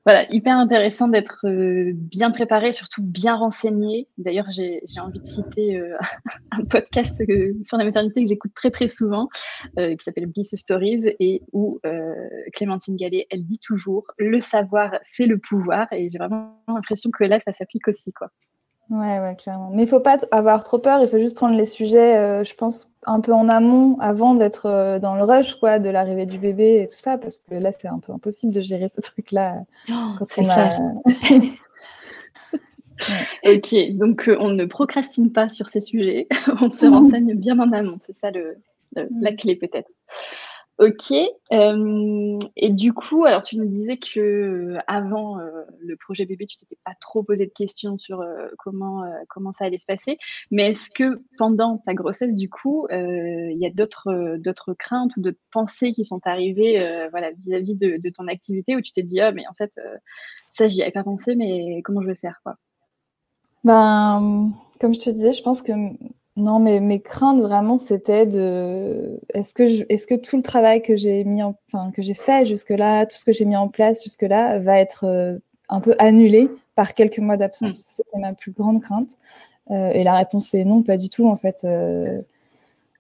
voilà, hyper intéressant d'être euh, bien préparé, surtout bien renseigné. D'ailleurs, j'ai envie de citer euh, un podcast euh, sur la maternité que j'écoute très très souvent, qui s'appelle Bliss Stories, et où Clémentine Gallet, elle dit toujours le savoir, c'est le pouvoir, et j'ai vraiment l'impression que là, ça s'applique aussi, quoi. Ouais, ouais, clairement. Mais il faut pas avoir trop peur, il faut juste prendre les sujets, je pense, un peu en amont avant d'être euh, dans le rush quoi, de l'arrivée du bébé et tout ça, parce que là, c'est un peu impossible de gérer ce truc-là oh, quand on a... Ok, donc euh, on ne procrastine pas sur ces sujets, on se renseigne bien en amont, c'est ça le, la mm. clé peut-être. Ok. Euh, et du coup, alors tu nous disais que euh, avant euh, le projet bébé, tu t'étais pas trop posé de questions sur comment comment ça allait se passer. Mais est-ce que pendant ta grossesse, du coup, il y a d'autres d'autres craintes ou d'autres pensées qui sont arrivées, voilà, vis-à-vis de, de, ton activité où tu t'es dit ah mais en fait ça j'y avais pas pensé, mais comment je vais faire quoi? Ben comme je te disais, je pense que non, mais mes craintes vraiment, c'était de est-ce que je... est-ce que tout le travail que j'ai mis en... enfin, que j'ai fait jusque-là, tout ce que j'ai mis en place jusque-là, va être euh, un peu annulé par quelques mois d'absence? Hmm. C'était ma plus grande crainte. Euh, et la réponse est non, pas du tout en fait. Euh,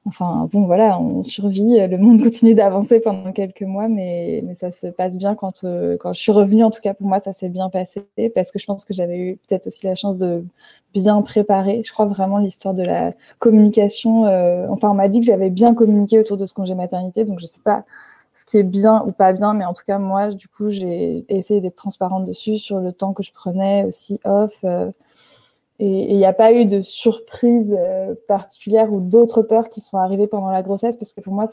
Enfin, bon, voilà, on survit, le monde continue d'avancer pendant quelques mois, mais, ça se passe bien quand, euh, quand je suis revenue. En tout cas, pour moi, ça s'est bien passé parce que je pense que j'avais eu peut-être aussi la chance de bien préparer. Je crois vraiment l'histoire de la communication. Euh, enfin, on m'a dit que j'avais bien communiqué autour de ce congé maternité, donc je ne sais pas ce qui est bien ou pas bien, mais en tout cas, moi, du coup, j'ai essayé d'être transparente dessus sur le temps que je prenais aussi off. Euh, et il n'y a pas eu de surprise euh, particulière ou d'autres peurs qui sont arrivées pendant la grossesse parce que pour moi,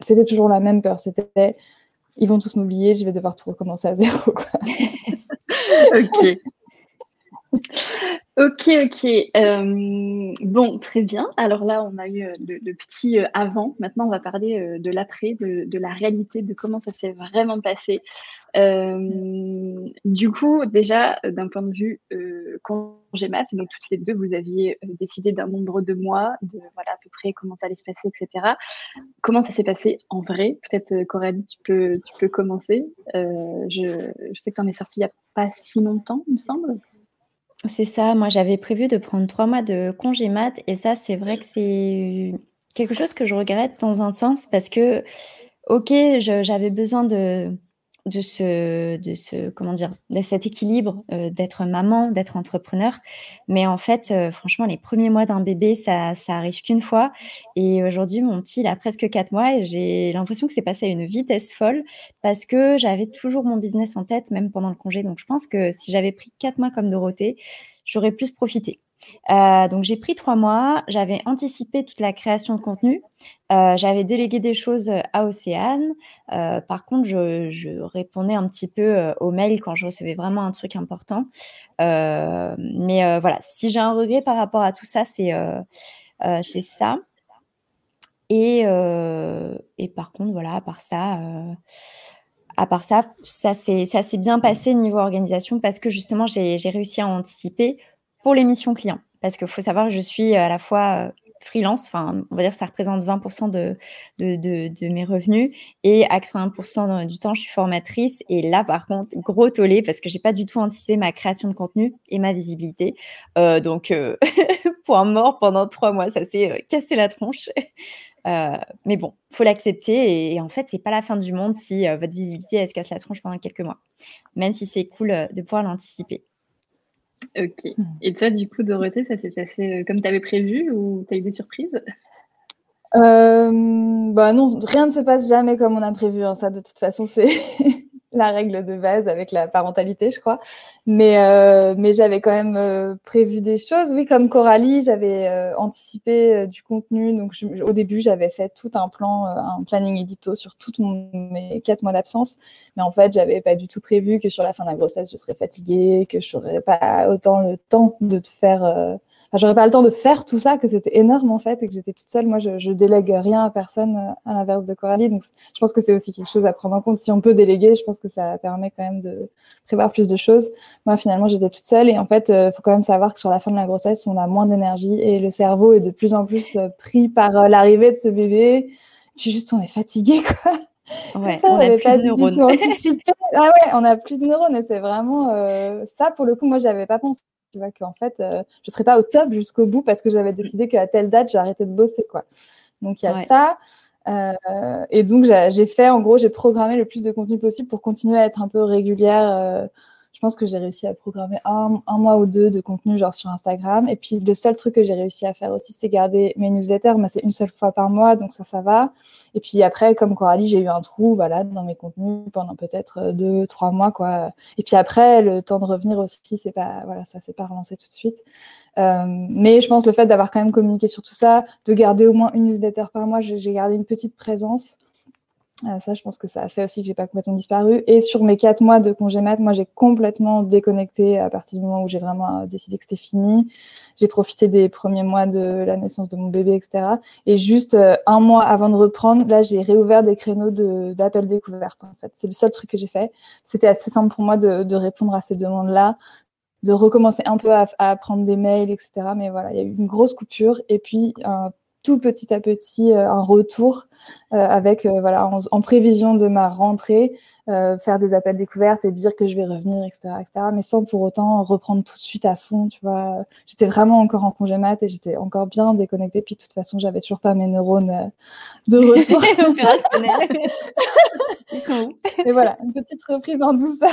c'était toujours la même peur. C'était ils vont tous m'oublier, je vais devoir tout recommencer à zéro. Ok, ok. Euh, bon, très bien. Alors là, on a eu euh, le, petit avant. Maintenant, on va parler de l'après, de, la réalité, de comment ça s'est vraiment passé. Euh, du coup, déjà, d'un point de vue euh, congé donc toutes les deux, vous aviez euh, décidé d'un nombre de mois, de voilà à peu près comment ça allait se passer, etc. Comment ça s'est passé en vrai? Peut-être, Coralie, tu peux, tu peux commencer. Je, je, sais que tu en es sortie il n'y a pas si longtemps, il me semble. C'est ça. Moi, j'avais prévu de prendre trois mois de congé mat, et ça, c'est vrai que c'est quelque chose que je regrette dans un sens parce que, ok, j'avais besoin de de ce, de ce, comment dire, de cet équilibre euh, d'être maman, d'être entrepreneur. Mais en fait, euh, franchement, les premiers mois d'un bébé, ça, ça arrive qu'une fois. Et aujourd'hui, mon petit, il a presque quatre mois et j'ai l'impression que c'est passé à une vitesse folle parce que j'avais toujours mon business en tête, même pendant le congé. Donc, je pense que si j'avais pris quatre mois comme Dorothée, j'aurais plus profité. Euh, donc j'ai pris trois mois, j'avais anticipé toute la création de contenu, euh, j'avais délégué des choses à Océane. Euh, par contre, je, répondais un petit peu aux mails quand je recevais vraiment un truc important. mais voilà, si j'ai un regret par rapport à tout ça, c'est c'est ça. Et, et, par contre, voilà, à part ça, à part ça, ça s'est bien passé niveau organisation parce que justement, j'ai réussi à anticiper pour les missions clients. Parce qu'il faut savoir je suis à la fois euh, freelance. Enfin, on va dire que ça représente 20% de, de, de, mes revenus. Et à 80% du temps, je suis formatrice. Et là, par contre, gros tollé parce que j'ai pas du tout anticipé ma création de contenu et ma visibilité. Euh, donc, euh, point mort pendant trois mois. Ça s'est cassé la tronche. mais bon, faut l'accepter. Et, en fait, c'est pas la fin du monde si votre visibilité elle se casse la tronche pendant quelques mois. Même si c'est cool de pouvoir l'anticiper. Ok. Mmh. Et toi, du coup, Dorothée, ça s'est passé euh, comme tu avais prévu ou tu as eu des surprises? Euh, bah non, rien ne se passe jamais comme on a prévu. Hein. Ça, de toute façon, c'est la règle de base avec la parentalité, je crois. Mais, euh, mais j'avais quand même euh, prévu des choses. Oui, comme Coralie, j'avais euh, anticipé du contenu. Donc, au début, j'avais fait tout un plan, un planning édito sur tous mes quatre mois d'absence. Mais en fait, j'avais pas du tout prévu que sur la fin de la grossesse, je serais fatiguée, que je n'aurais pas autant le temps de te faire j'aurais pas le temps de faire tout ça, que c'était énorme en fait, et que j'étais toute seule. Moi, je, je délègue rien à personne, euh, à l'inverse de Coralie. Donc, je pense que c'est aussi quelque chose à prendre en compte. Si on peut déléguer, je pense que ça permet quand même de prévoir plus de choses. Moi, finalement, j'étais toute seule, et en fait, il euh, faut quand même savoir que sur la fin de la grossesse, on a moins d'énergie, et le cerveau est de plus en plus euh, pris par l'arrivée de ce bébé. Puis juste, on est fatigué, quoi. Ouais, on n'a plus de neurones. ah ouais, on n'a plus de neurones et c'est vraiment ça pour le coup. Moi, j'avais pas pensé tu vois, qu'en fait, euh, je ne serais pas au top jusqu'au bout parce que j'avais décidé qu'à telle date, j'arrêtais de bosser, quoi. Donc, il y a ça. Euh, et donc, j'ai fait, en gros, j'ai programmé le plus de contenu possible pour continuer à être un peu régulière euh, je pense que j'ai réussi à programmer un, mois ou deux de contenu genre sur Instagram. Et puis le seul truc que j'ai réussi à faire aussi, c'est garder mes newsletters, mais c'est une seule fois par mois, donc ça, ça va. Et puis après, comme Coralie, j'ai eu un trou, voilà, dans mes contenus pendant peut-être euh, deux, trois mois, quoi. Et puis après, le temps de revenir aussi, c'est pas, voilà, ça s'est pas relancé tout de suite. Euh, mais je pense le fait d'avoir quand même communiqué sur tout ça, de garder au moins une newsletter par mois, j'ai gardé une petite présence. Euh, ça, je pense que ça a fait aussi que j'ai pas complètement disparu. Et sur mes quatre mois de congé mat, moi, j'ai complètement déconnecté à partir du moment où j'ai vraiment euh, décidé que c'était fini. J'ai profité des premiers mois de la naissance de mon bébé, etc. Et juste euh, un mois avant de reprendre, là, j'ai réouvert des créneaux d'appel de, découverte. En fait, c'est le seul truc que j'ai fait. C'était assez simple pour moi de, répondre à ces demandes-là, de recommencer un peu à, à prendre des mails, etc. Mais voilà, il y a eu une grosse coupure et puis un tout petit à petit euh, un retour euh, avec euh, voilà en, prévision de ma rentrée faire des appels découvertes et dire que je vais revenir etc etc mais sans pour autant reprendre tout de suite à fond tu vois. J'étais vraiment encore en congé mat et j'étais encore bien déconnectée puis de toute façon j'avais toujours pas mes neurones de retour. Opérationnels et voilà une petite reprise en douceur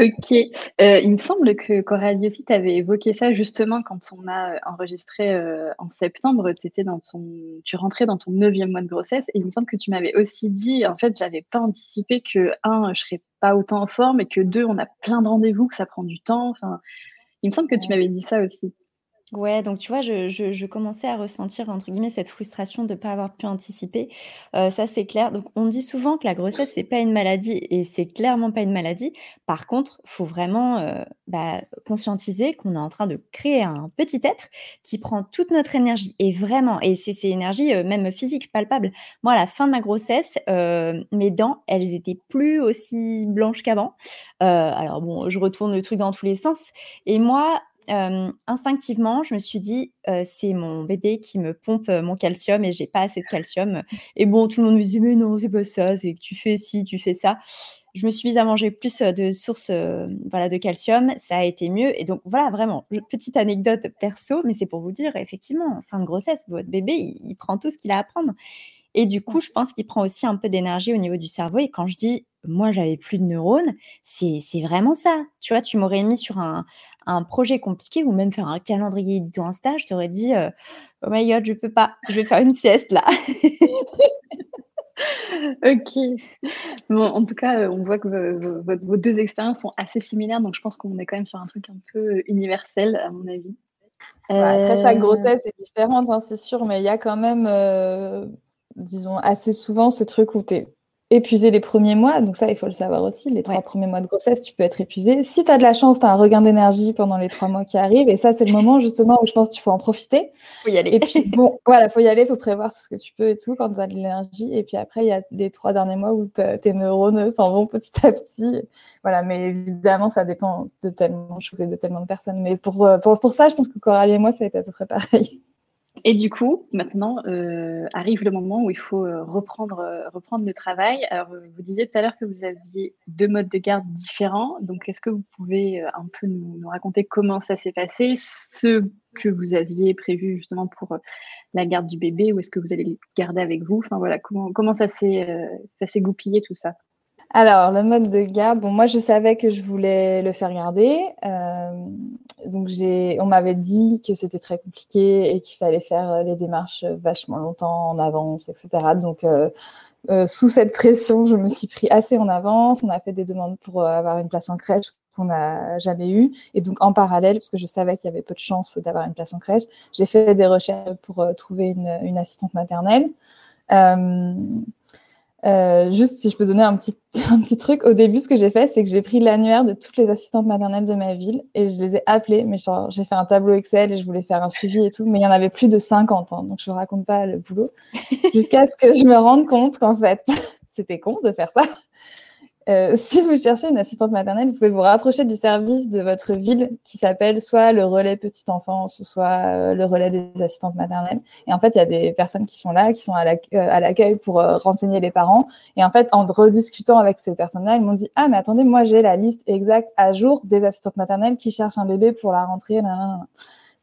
Ok. Euh, il me semble que Coralie aussi, tu avais évoqué ça justement quand on a enregistré euh, en septembre. Étais dans ton, tu rentrais dans ton neuvième mois de grossesse et il me semble que tu m'avais aussi dit, en fait, j'avais pas anticipé que, un, je serais pas autant en forme et que deux, on a plein de rendez-vous, que ça prend du temps. Enfin, il me semble que tu m'avais dit ça aussi. Ouais, donc tu vois, je commençais à ressentir entre guillemets «cette frustration de ne pas avoir pu anticiper». Euh, ça, c'est clair. Donc on dit souvent que la grossesse, c'est pas une maladie et c'est clairement pas une maladie. Par contre, faut vraiment, euh, bah, conscientiser qu'on est en train de créer un petit être qui prend toute notre énergie et vraiment et c'est ces énergies, euh, même physiques, palpables. Moi, à la fin de ma grossesse, mes dents, elles étaient plus aussi blanches qu'avant. alors bon, je retourne le truc dans tous les sens et moi, instinctivement, je me suis dit, c'est mon bébé qui me pompe mon calcium et j'ai pas assez de calcium. Et bon, tout le monde me disait, mais non, c'est pas ça, c'est que tu fais ci, tu fais ça. Je me suis mise à manger plus de sources voilà, de calcium, ça a été mieux. Et donc, voilà, vraiment, petite anecdote perso, mais c'est pour vous dire, effectivement, en fin de grossesse, votre bébé, il prend tout ce qu'il a à prendre. Et du coup, je pense qu'il prend aussi un peu d'énergie au niveau du cerveau. Et quand je dis, moi, j'avais plus de neurones, c'est vraiment ça. Tu vois, tu m'aurais mis sur un, projet compliqué ou même faire un calendrier édito en stage, je t'aurais dit, euh, oh my god, je peux pas, je vais faire une sieste là. ok. Bon, en tout cas, on voit que vos, deux expériences sont assez similaires, donc je pense qu'on est quand même sur un truc un peu universel, à mon avis. Bah, après, chaque euh, grossesse est différente, hein, c'est sûr, mais il y a quand même euh, disons, assez souvent ce truc où tu es épuisé les premiers mois. Donc ça, il faut le savoir aussi. Les trois premiers mois de grossesse, tu peux être épuisé. Si tu as de la chance, tu as un regain d'énergie pendant les trois mois qui arrivent. Et ça, c'est le moment justement où je pense qu'il faut en profiter. Faut y aller. Et puis, bon, voilà, faut y aller, faut prévoir ce que tu peux et tout quand tu as de l'énergie. Et puis après, il y a les trois derniers mois où tes neurones s'en vont petit à petit. Voilà, mais évidemment, ça dépend de tellement de choses et de tellement de personnes. Mais pour, euh, pour, pour ça, je pense que Coralie et moi, ça a été à peu près pareil. Et du coup, maintenant euh, arrive le moment où il faut euh, reprendre, euh, reprendre le travail. Alors, vous disiez tout à l'heure que vous aviez deux modes de garde différents. Donc, est-ce que vous pouvez un peu nous, raconter comment ça s'est passé, ce que vous aviez prévu justement pour la garde du bébé, ou est-ce que vous allez le garder avec vous? Enfin voilà, comment, comment ça s'est goupillé tout ça? Alors, le mode de garde, bon, moi je savais que je voulais le faire garder. Euh, donc, on m'avait dit que c'était très compliqué et qu'il fallait faire les démarches vachement longtemps en avance, etc. Donc, euh, euh, sous cette pression, je me suis pris assez en avance. On a fait des demandes pour avoir une place en crèche qu'on n'a jamais eu. Et donc, en parallèle, parce que je savais qu'il y avait peu de chances d'avoir une place en crèche, j'ai fait des recherches pour trouver une assistante maternelle. Euh, juste si je peux donner un petit, un petit truc, au début, ce que j'ai fait, c'est que j'ai pris l'annuaire de toutes les assistantes maternelles de ma ville et je les ai appelées. Mais j'ai fait un tableau Excel et je voulais faire un suivi et tout, mais il y en avait plus de 50 ans, donc je ne raconte pas le boulot. Jusqu'à ce que je me rende compte qu'en fait, c'était con de faire ça. Euh, si vous cherchez une assistante maternelle, vous pouvez vous rapprocher du service de votre ville qui s'appelle soit le relais petite enfance, soit euh, le relais des assistantes maternelles. Et en fait, il y a des personnes qui sont là, qui sont à euh, l'accueil pour renseigner les parents. Et en fait, en rediscutant avec ces personnes-là, ils m'ont dit Ah, mais attendez, moi j'ai la liste exacte à jour des assistantes maternelles qui cherchent un bébé pour la rentrée.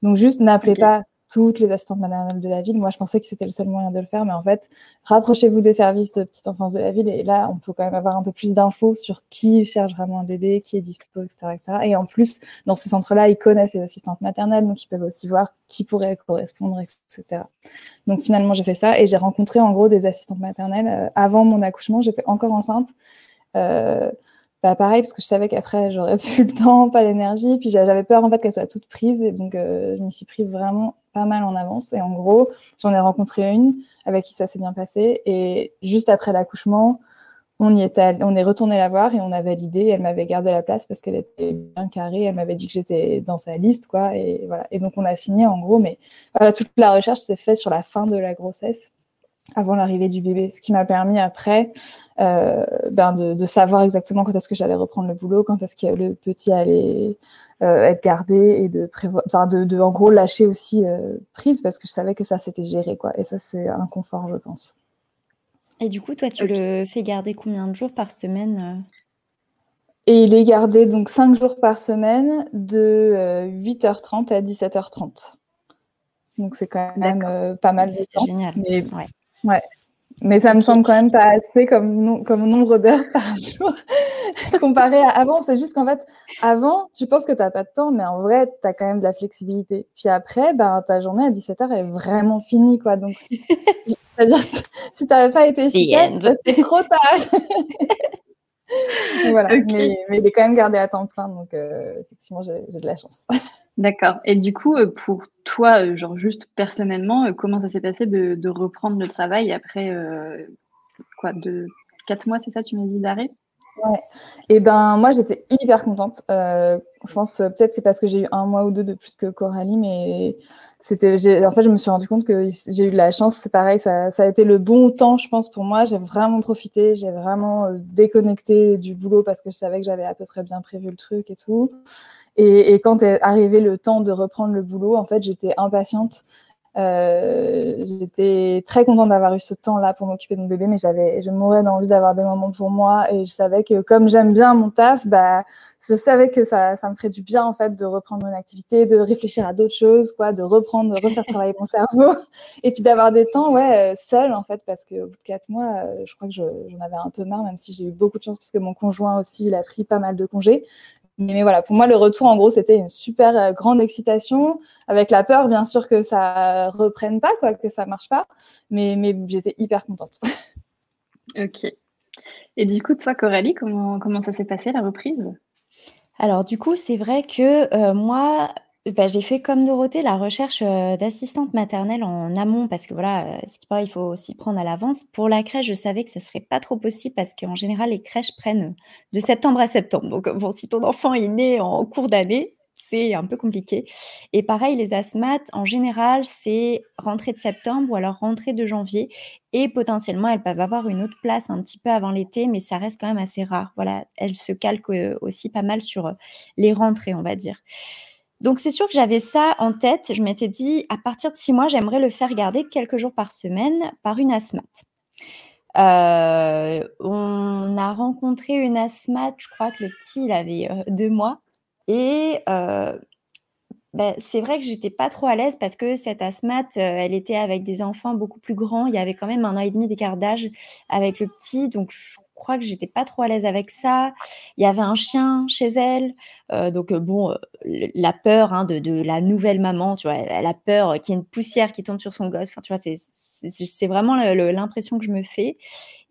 Donc, juste n'appelez pas toutes les assistantes maternelles de la ville. Moi, je pensais que c'était le seul moyen de le faire, mais en fait, rapprochez-vous des services de petite enfance de la ville et là, on peut quand même avoir un peu plus d'infos sur qui cherche vraiment un bébé, qui est dispo, etc., Et en plus, dans ces centres-là, ils connaissent les assistantes maternelles, donc ils peuvent aussi voir qui pourrait correspondre, etc. Donc finalement, j'ai fait ça et j'ai rencontré en gros des assistantes maternelles euh, avant mon accouchement. J'étais encore enceinte. Euh, bah pareil, parce que je savais qu'après, j'aurais plus le temps, pas l'énergie. Puis j'avais peur en fait qu'elle soit toute prise. Et donc, euh, je m'y suis pris vraiment pas mal en avance. Et en gros, j'en ai rencontré une avec qui ça s'est bien passé. Et juste après l'accouchement, on on est retourné la voir et on a validé. Elle m'avait gardé la place parce qu'elle était bien carrée. Elle m'avait dit que j'étais dans sa liste, quoi. Et voilà. Et donc on a signé en gros. Mais voilà, toute la recherche s'est faite sur la fin de la grossesse avant l'arrivée du bébé, ce qui m'a permis après euh, ben de, savoir exactement quand est-ce que j'allais reprendre le boulot, quand est-ce que le petit allait euh, être gardé et de de, de, en gros lâcher aussi euh, prise parce que je savais que ça c'était géré quoi. Et ça c'est un confort je pense. Et du coup toi tu le fais garder combien de jours par semaine Et il est gardé donc 5 jours par semaine de 8h30 à 17h30. Donc c'est quand même pas mal. C'est génial. Mais ouais. Ouais. Mais ça me semble quand même pas assez comme, comme nombre d'heures par jour comparé à avant. C'est juste qu'en fait, avant, tu penses que tu n'as pas de temps, mais en vrai, tu as quand même de la flexibilité. Puis après, ben, ta journée à 17h est vraiment finie. Quoi. Donc, c'est-à-dire si tu n'avais pas été efficace, c'est trop tard. voilà. Mais, il est quand même gardé à temps plein. Donc, euh, effectivement, j'ai de la chance. D'accord. Et du coup, euh, pour toi, euh, genre juste personnellement, euh, comment ça s'est passé de, reprendre le travail après quoi, de quatre mois, c'est ça, tu m'as dit d'arrêt? Ouais. Et eh ben moi j'étais hyper contente. je pense peut-être c'est parce que j'ai eu un mois ou deux de plus que Coralie, mais c'était. En fait, je me suis rendu compte que j'ai eu de la chance. C'est pareil, ça, ça, a été le bon temps, je pense pour moi. J'ai vraiment profité, j'ai vraiment déconnecté du boulot parce que je savais que j'avais à peu près bien prévu le truc et tout. Et, quand est arrivé le temps de reprendre le boulot, en fait, j'étais impatiente. Euh, j'étais très contente d'avoir eu ce temps-là pour m'occuper de mon bébé, mais j'avais, je mourais d'envie d'avoir des moments pour moi. Et je savais que comme j'aime bien mon taf, bah, je savais que ça, ça me ferait du bien en fait de reprendre mon activité, de réfléchir à d'autres choses, quoi, de reprendre, de refaire travailler mon cerveau, et puis d'avoir des temps, ouais, seul en fait, parce qu'au bout de quatre mois, euh, je crois que j'en avais un peu marre, même si j'ai eu beaucoup de chance parce que mon conjoint aussi, il a pris pas mal de congés. Mais, voilà, pour moi, le retour, en gros, c'était une super euh, grande excitation, avec la peur, bien sûr, que ça reprenne pas, quoi, que ça marche pas. Mais, mais j'étais hyper contente. ok. Et du coup, toi, Coralie, comment, comment ça s'est passé, la reprise? Alors, du coup, c'est vrai que euh, moi, bah, j'ai fait comme Dorothée, la recherche, d'assistante maternelle en amont parce que voilà, paraît, il faut s'y prendre à l'avance. Pour la crèche, je savais que ça serait pas trop possible parce qu'en général, les crèches prennent, de septembre à septembre. Donc, bon, si ton enfant est né en cours d'année, c'est un peu compliqué et pareil, les asthmates, en général, c'est rentrée de septembre ou alors rentrée de janvier et potentiellement, elles peuvent avoir une autre place un petit peu avant l'été, mais ça reste quand même assez rare. Voilà, elles se calquent, aussi pas mal sur, les rentrées, on va dire. Donc c'est sûr que j'avais ça en tête. Je m'étais dit, à partir de six mois, j'aimerais le faire garder quelques jours par semaine par une asthmate. Euh, on a rencontré une asthmate, je crois que le petit, il avait euh, deux mois. Et euh, ben, c'est vrai que j'étais pas trop à l'aise parce que cette asthmate, elle était avec des enfants beaucoup plus grands. Il y avait quand même un an et demi d'écart d'âge avec le petit. Donc crois que j'étais pas trop à l'aise avec ça. Il y avait un chien chez elle, euh, donc euh, bon, euh, la peur hein, de, la nouvelle maman, tu vois, elle, a peur qu'il y ait une poussière qui tombe sur son gosse. Enfin, tu vois, c'est vraiment l'impression que je me fais.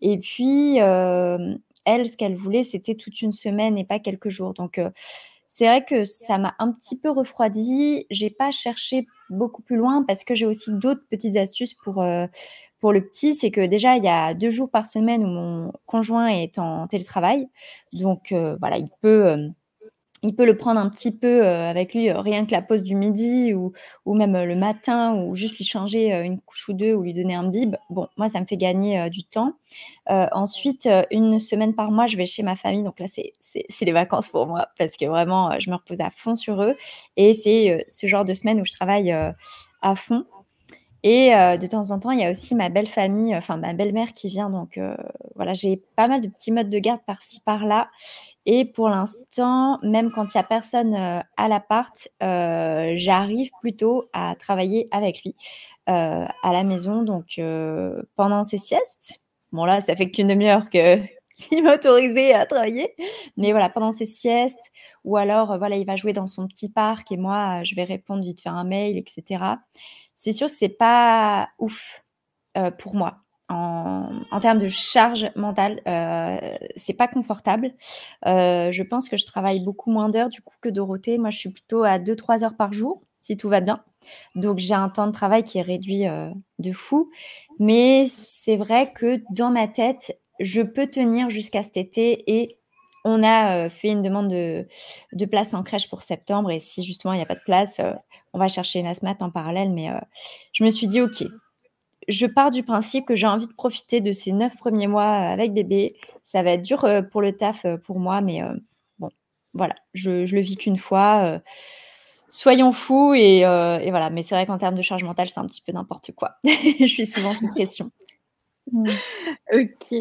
Et puis, elle, ce qu'elle voulait, c'était toute une semaine et pas quelques jours. Donc, c'est vrai que ça m'a un petit peu refroidi. J'ai pas cherché beaucoup plus loin parce que j'ai aussi d'autres petites astuces pour pour le petit, c'est que déjà, il y a deux jours par semaine où mon conjoint est en télétravail. Donc, euh, voilà, il peut, euh, il peut le prendre un petit peu euh, avec lui, rien que la pause du midi ou, ou même le matin, ou juste lui changer une couche ou deux ou lui donner un bib. Bon, moi, ça me fait gagner du temps. ensuite, une semaine par mois, je vais chez ma famille. Donc là, c'est les vacances pour moi parce que vraiment, je me repose à fond sur eux. Et c'est ce genre de semaine où je travaille à fond. Et euh, de temps en temps, il y a aussi ma belle famille, enfin ma belle-mère qui vient. Donc euh, voilà, j'ai pas mal de petits modes de garde par-ci, par-là. Et pour l'instant, même quand il n'y a personne euh, à l'appart, j'arrive plutôt à travailler avec lui à la maison. Donc pendant ses siestes, bon là, ça fait qu'une demi-heure que qui m'a autorisé à travailler. Mais voilà, pendant ses siestes, ou alors, voilà, il va jouer dans son petit parc et moi, je vais répondre vite, faire un mail, etc c'est sûr que c'est pas ouf euh, pour moi. En, termes de charge mentale, euh, c'est pas confortable. Euh, je pense que je travaille beaucoup moins d'heures du coup que Dorothée. Moi, je suis plutôt à 2-3 heures par jour, si tout va bien. Donc, j'ai un temps de travail qui est réduit euh, de fou. Mais c'est vrai que dans ma tête, je peux tenir jusqu'à cet été et on a fait une demande de, place en crèche pour septembre. Et si justement il n'y a pas de place, on va chercher une asthmat en parallèle. Mais euh, je me suis dit, OK, je pars du principe que j'ai envie de profiter de ces neuf premiers mois avec bébé. Ça va être dur pour le taf pour moi, mais bon, voilà, je, le vis qu'une fois. soyons fous et, voilà. Mais c'est vrai qu'en termes de charge mentale, c'est un petit peu n'importe quoi. je suis souvent sous pression. Mmh. Ok.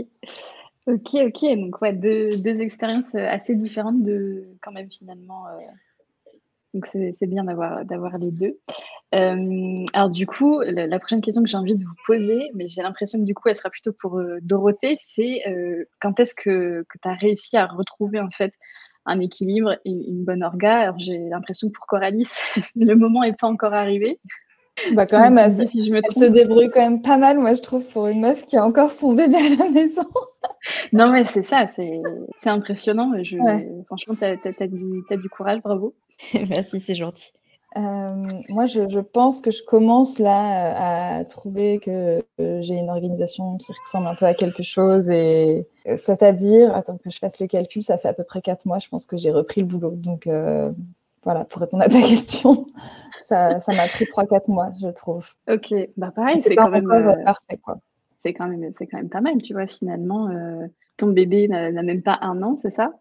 Ok, ok. Donc, ouais, deux expériences assez différentes de quand même finalement donc c'est bien d'avoir d'avoir les deux. Euh, alors du coup, la, prochaine question que j'ai envie de vous poser, mais j'ai l'impression que du coup elle sera plutôt pour euh, Dorothée, c'est euh, quand est-ce que, que tu as réussi à retrouver en fait un équilibre et une bonne orga? Alors j'ai l'impression que pour Coralie, le moment n'est pas encore arrivé. Bah quand même, elle, si je me se débrouille quand même pas mal, moi je trouve, pour une meuf qui a encore son bébé à la maison. non mais c'est ça, c'est impressionnant. Je, Franchement, tu as, du courage, bravo. Merci, c'est gentil. Euh, moi, je, pense que je commence là à trouver que j'ai une organisation qui ressemble un peu à quelque chose. Et c'est-à-dire, attends que je fasse le calcul, ça fait à peu près quatre mois, je pense que j'ai repris le boulot. Donc euh, voilà, pour répondre à ta question, ça m'a pris trois, quatre mois, je trouve. Ok, bah pareil, c'est quand même euh, parfait, quoi. C'est quand même, c'est quand même pas mal, tu vois. Finalement, ton bébé n'a même pas un an, c'est ça?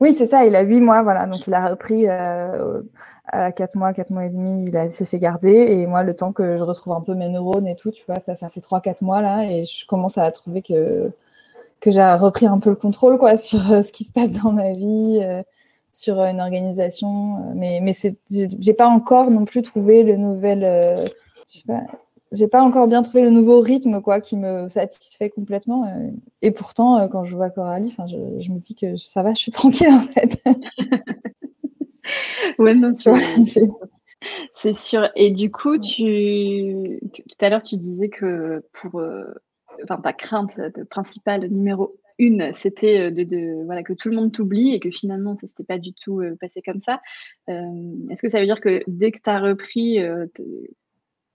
Oui, c'est ça, il a huit mois, voilà. Donc, il a repris euh, à quatre mois, quatre mois et demi, il s'est fait garder. Et moi, le temps que je retrouve un peu mes neurones et tout, tu vois, ça, ça fait trois, quatre mois là. Et je commence à trouver que, que j'ai repris un peu le contrôle, quoi, sur euh, ce qui se passe dans ma vie, euh, sur une organisation. Mais, mais j'ai pas encore non plus trouvé le nouvel. je sais pas, j'ai pas encore bien trouvé le nouveau rythme quoi qui me satisfait complètement. Euh. Et pourtant, euh, quand je vois Coralie, je, je me dis que ça va, je suis tranquille en fait. ouais, non, tu vois. C'est sûr. Et du coup, tu, tout à l'heure, tu disais que pour euh, enfin, ta crainte principale numéro une, c'était de, voilà, que tout le monde t'oublie et que finalement, ça s'était pas du tout passé comme ça. Est-ce que ça veut dire que dès que tu as repris,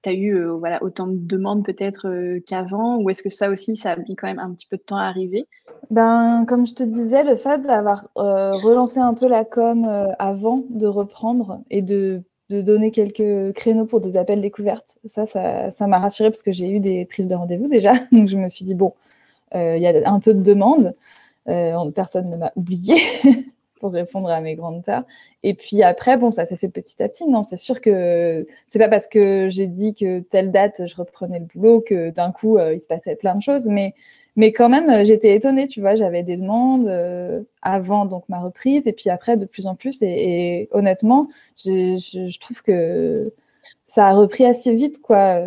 tu as eu voilà, autant de demandes peut-être qu'avant ou est-ce que ça aussi, ça a mis quand même un petit peu de temps à arriver? Ben, Comme je te disais, le fait d'avoir relancé un peu la com avant de reprendre et de, de, donner quelques créneaux pour des appels découvertes, ça, ça m'a rassurée parce que j'ai eu des prises de rendez-vous déjà. Donc je me suis dit, bon, il y a un peu de demandes. personne ne m'a oublié. pour répondre à mes grandes peurs. Et puis après, bon, ça s'est fait petit à petit. Non, c'est sûr que c'est pas parce que j'ai dit que telle date je reprenais le boulot que d'un coup euh, il se passait plein de choses, mais mais quand même euh, j'étais étonnée, tu vois, j'avais des demandes euh, avant donc ma reprise et puis après de plus en plus et, honnêtement, je, trouve que ça a repris assez vite quoi.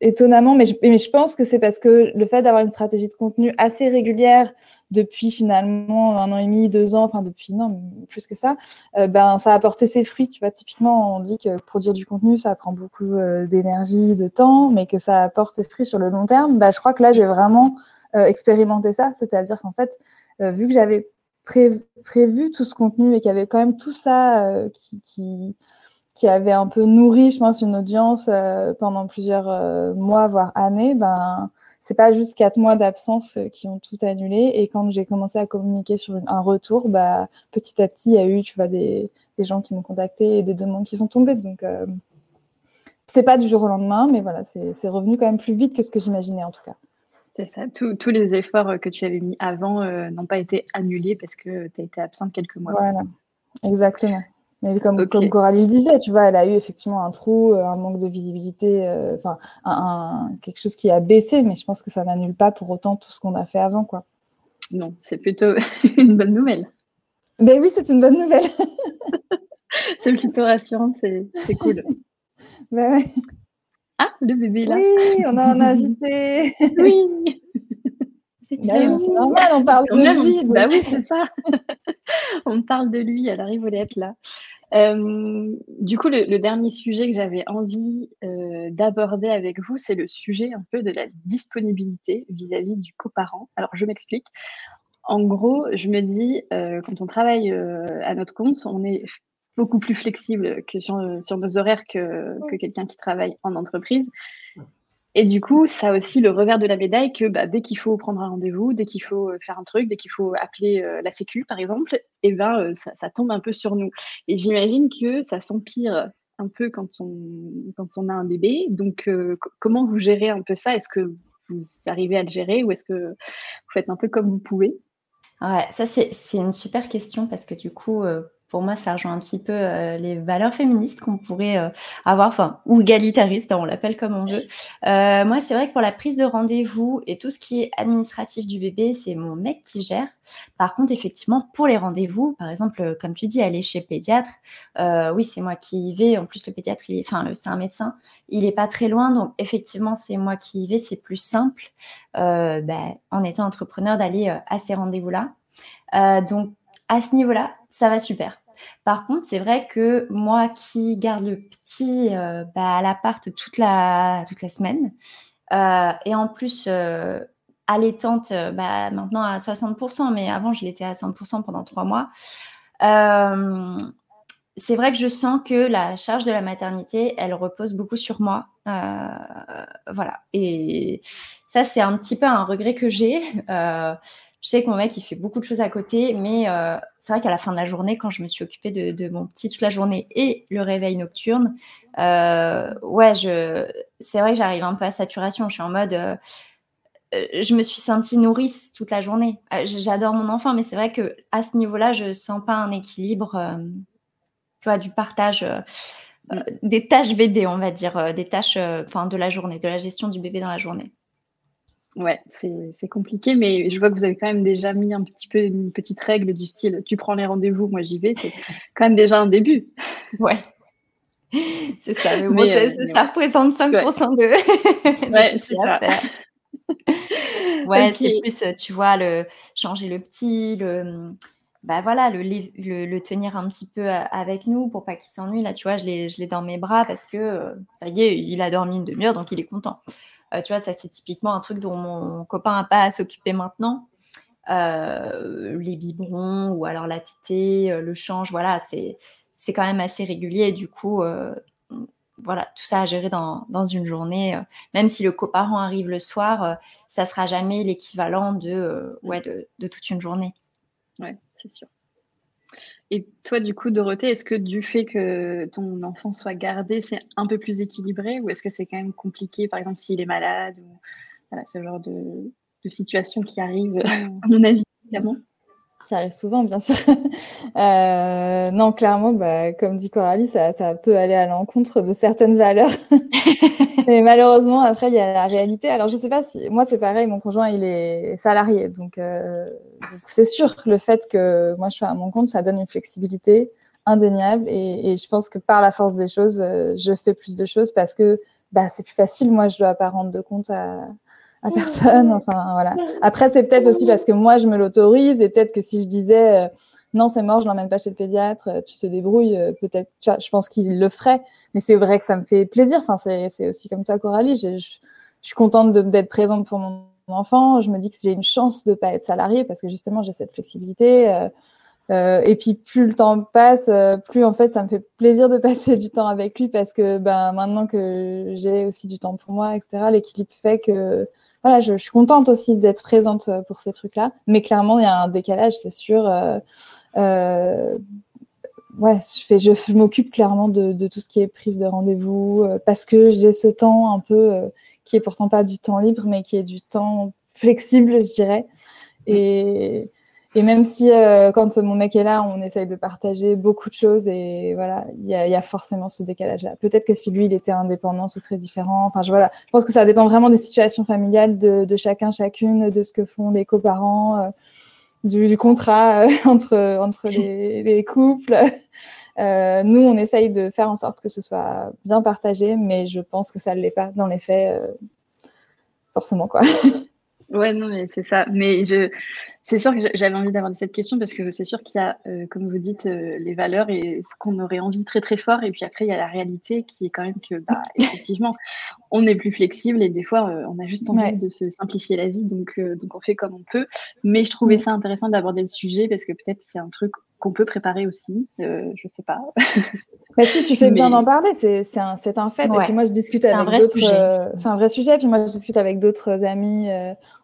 Étonnamment, mais je, mais je pense que c'est parce que le fait d'avoir une stratégie de contenu assez régulière, depuis finalement un an et demi, deux ans, enfin depuis non plus que ça, euh, ben ça a porté ses fruits. Tu vois, typiquement on dit que produire du contenu ça prend beaucoup euh, d'énergie, de temps, mais que ça apporte ses fruits sur le long terme. Ben, je crois que là j'ai vraiment euh, expérimenté ça, c'est-à-dire qu'en fait vu que j'avais prévu tout ce contenu et qu'il y avait quand même tout ça qui, qui avait un peu nourri, je pense, une audience pendant plusieurs mois voire années, ben c'est pas juste quatre mois d'absence euh, qui ont tout annulé. Et quand j'ai commencé à communiquer sur un retour, bah, petit à petit, il y a eu, tu vois, des, gens qui m'ont contacté et des demandes qui sont tombées. Donc, euh, c'est pas du jour au lendemain, mais voilà, c'est revenu quand même plus vite que ce que j'imaginais en tout cas. C'est ça. Tous, les efforts que tu avais mis avant euh, n'ont pas été annulés parce que tu as été absente quelques mois. Voilà, exactement. Mais comme, comme Coralie le disait, tu vois, elle a eu effectivement un trou, euh, un manque de visibilité, euh, enfin, un, quelque chose qui a baissé, mais je pense que ça n'annule pas pour autant tout ce qu'on a fait avant, quoi. Non, c'est plutôt une bonne nouvelle. Ben oui, c'est une bonne nouvelle. c'est plutôt rassurant, c'est cool. Ben ouais. Ah, le bébé là. Oui, on a un invité. oui. C'est normal, on parle de lui. Bah oui, c'est ça. on parle de lui, elle arrive être là. Euh, du coup, le, dernier sujet que j'avais envie euh, d'aborder avec vous, c'est le sujet un peu de la disponibilité vis-à-vis du coparent. Alors, je m'explique. En gros, je me dis, euh, quand on travaille à notre compte, on est beaucoup plus flexible que sur, nos horaires que, que quelqu'un qui travaille en entreprise. Et du coup, ça a aussi le revers de la médaille que bah, dès qu'il faut prendre un rendez-vous, dès qu'il faut euh, faire un truc, dès qu'il faut appeler euh, la Sécu, par exemple, eh ben, euh, ça, tombe un peu sur nous. Et j'imagine que ça s'empire un peu quand on, quand on a un bébé. Donc, comment vous gérez un peu ça? Est-ce que vous arrivez à le gérer ou est-ce que vous faites un peu comme vous pouvez? Ouais, ça c'est une super question parce que du coup, pour moi, ça rejoint un petit peu euh, les valeurs féministes qu'on pourrait euh, avoir, enfin, ou égalitaristes, on l'appelle comme on veut. Euh, moi, c'est vrai que pour la prise de rendez-vous et tout ce qui est administratif du bébé, c'est mon mec qui gère. Par contre, effectivement, pour les rendez-vous, par exemple, comme tu dis, aller chez pédiatre, oui, c'est moi qui y vais. En plus, le pédiatre, il est, enfin, c'est un médecin, il est pas très loin, donc effectivement, c'est moi qui y vais. C'est plus simple, ben, en étant entrepreneur, d'aller à ces rendez-vous-là. donc, à ce niveau-là, ça va super. Par contre, c'est vrai que moi qui garde le petit euh, bah, à l'appart toute la, toute la semaine, euh, et en plus euh, allaitante bah, maintenant à 60%, mais avant je l'étais à 100% pendant trois mois, c'est vrai que je sens que la charge de la maternité, elle repose beaucoup sur moi. voilà. Et ça, c'est un petit peu un regret que j'ai. Je sais que mon mec, il fait beaucoup de choses à côté, mais euh, c'est vrai qu'à la fin de la journée, quand je me suis occupée de, mon petit toute la journée et le réveil nocturne, euh, ouais, je, c'est vrai que j'arrive un peu à saturation. Je suis en mode, euh, je me suis sentie nourrice toute la journée. J'adore mon enfant, mais c'est vrai que à ce niveau-là, je sens pas un équilibre, tu vois, du partage. des tâches bébé, on va dire, des tâches enfin de la journée, de la gestion du bébé dans la journée. Ouais, c'est compliqué, mais je vois que vous avez quand même déjà mis un petit peu une petite règle du style tu prends les rendez-vous, moi j'y vais. C'est quand même déjà un début. Ouais. C'est ça, mais, euh, ça représente 5% de. Ouais, c'est ça. ouais, c'est plus, tu vois, le changer le petit, le. Bah voilà, le, le, tenir un petit peu avec nous pour pas qu'il s'ennuie. Là, tu vois, je l'ai dans mes bras parce que euh, ça y est, il a dormi une demi-heure, donc il est content. Euh, tu vois, ça, c'est typiquement un truc dont mon copain n'a pas à s'occuper maintenant. les biberons ou alors la tétée, le change, voilà, c'est c'est quand même assez régulier. Et du coup, voilà, tout ça à gérer dans, dans une journée. même si le coparent arrive le soir, ça sera jamais l'équivalent de, ouais, de, de, toute une journée. Ouais, c'est sûr. Et toi, du coup, Dorothée, est-ce que du fait que ton enfant soit gardé, c'est un peu plus équilibré ou est-ce que c'est quand même compliqué, par exemple, s'il est malade ou voilà, ce genre de, de situation qui arrive, à mon avis, évidemment? Qui arrive souvent, bien sûr. euh, non, clairement, bah, comme dit Coralie, ça, ça peut aller à l'encontre de certaines valeurs. Mais malheureusement, après, il y a la réalité. Alors, je sais pas si. Moi, c'est pareil, mon conjoint, il est salarié. Donc, euh, c'est sûr, le fait que moi, je sois à mon compte, ça donne une flexibilité indéniable. Et, et je pense que par la force des choses, euh, je fais plus de choses parce que bah, c'est plus facile. Moi, je dois pas rendre de compte à, à personne. Enfin, voilà. Après, c'est peut-être aussi parce que moi, je me l'autorise et peut-être que si je disais euh, non, c'est mort, je l'emmène pas chez le pédiatre, euh, tu te débrouilles, euh, peut-être, tu vois, je pense qu'il le ferait. Mais c'est vrai que ça me fait plaisir. Enfin, c'est aussi comme toi, Coralie. Je, suis contente d'être présente pour mon enfant. Je me dis que j'ai une chance de pas être salariée parce que justement, j'ai cette flexibilité. Et puis plus le temps passe, plus en fait ça me fait plaisir de passer du temps avec lui parce que ben maintenant que j'ai aussi du temps pour moi, etc. L'équilibre fait que voilà, je, suis contente aussi d'être présente euh, pour ces trucs-là. Mais clairement, il y a un décalage, c'est sûr. Euh, euh, ouais, je, fais, je, m'occupe clairement de, tout ce qui est prise de rendez-vous parce que j'ai ce temps un peu qui est pourtant pas du temps libre, mais qui est du temps flexible, je dirais. Et, et même si euh, quand mon mec est là, on essaye de partager beaucoup de choses et voilà, il y, y a, forcément ce décalage-là. Peut-être que si lui, il était indépendant, ce serait différent. Enfin, je, voilà, je pense que ça dépend vraiment des situations familiales de, de chacun, chacune, de ce que font les coparents, euh, du, du, contrat euh, entre, entre les, les couples. Nous, on essaye de faire en sorte que ce soit bien partagé, mais je pense que ça ne l'est pas dans les faits, forcément, quoi. Ouais, non, mais c'est ça. Mais je, c'est sûr que j'avais envie d'avoir cette question parce que c'est sûr qu'il y a, euh, comme vous dites, euh, les valeurs et ce qu'on aurait envie très très fort. Et puis après, il y a la réalité qui est quand même que, bah, effectivement, on est plus flexible et des fois, euh, on a juste envie de se simplifier la vie. Donc, donc, on fait comme on peut. Mais je trouvais mm. ça intéressant d'aborder le sujet parce que peut-être c'est un truc qu'on peut préparer aussi. je sais pas. Mais si tu fais bien d'en parler, c'est un, un fait. Et puis moi, je discute avec d'autres. c'est un vrai sujet. Et puis moi, je discute avec d'autres amis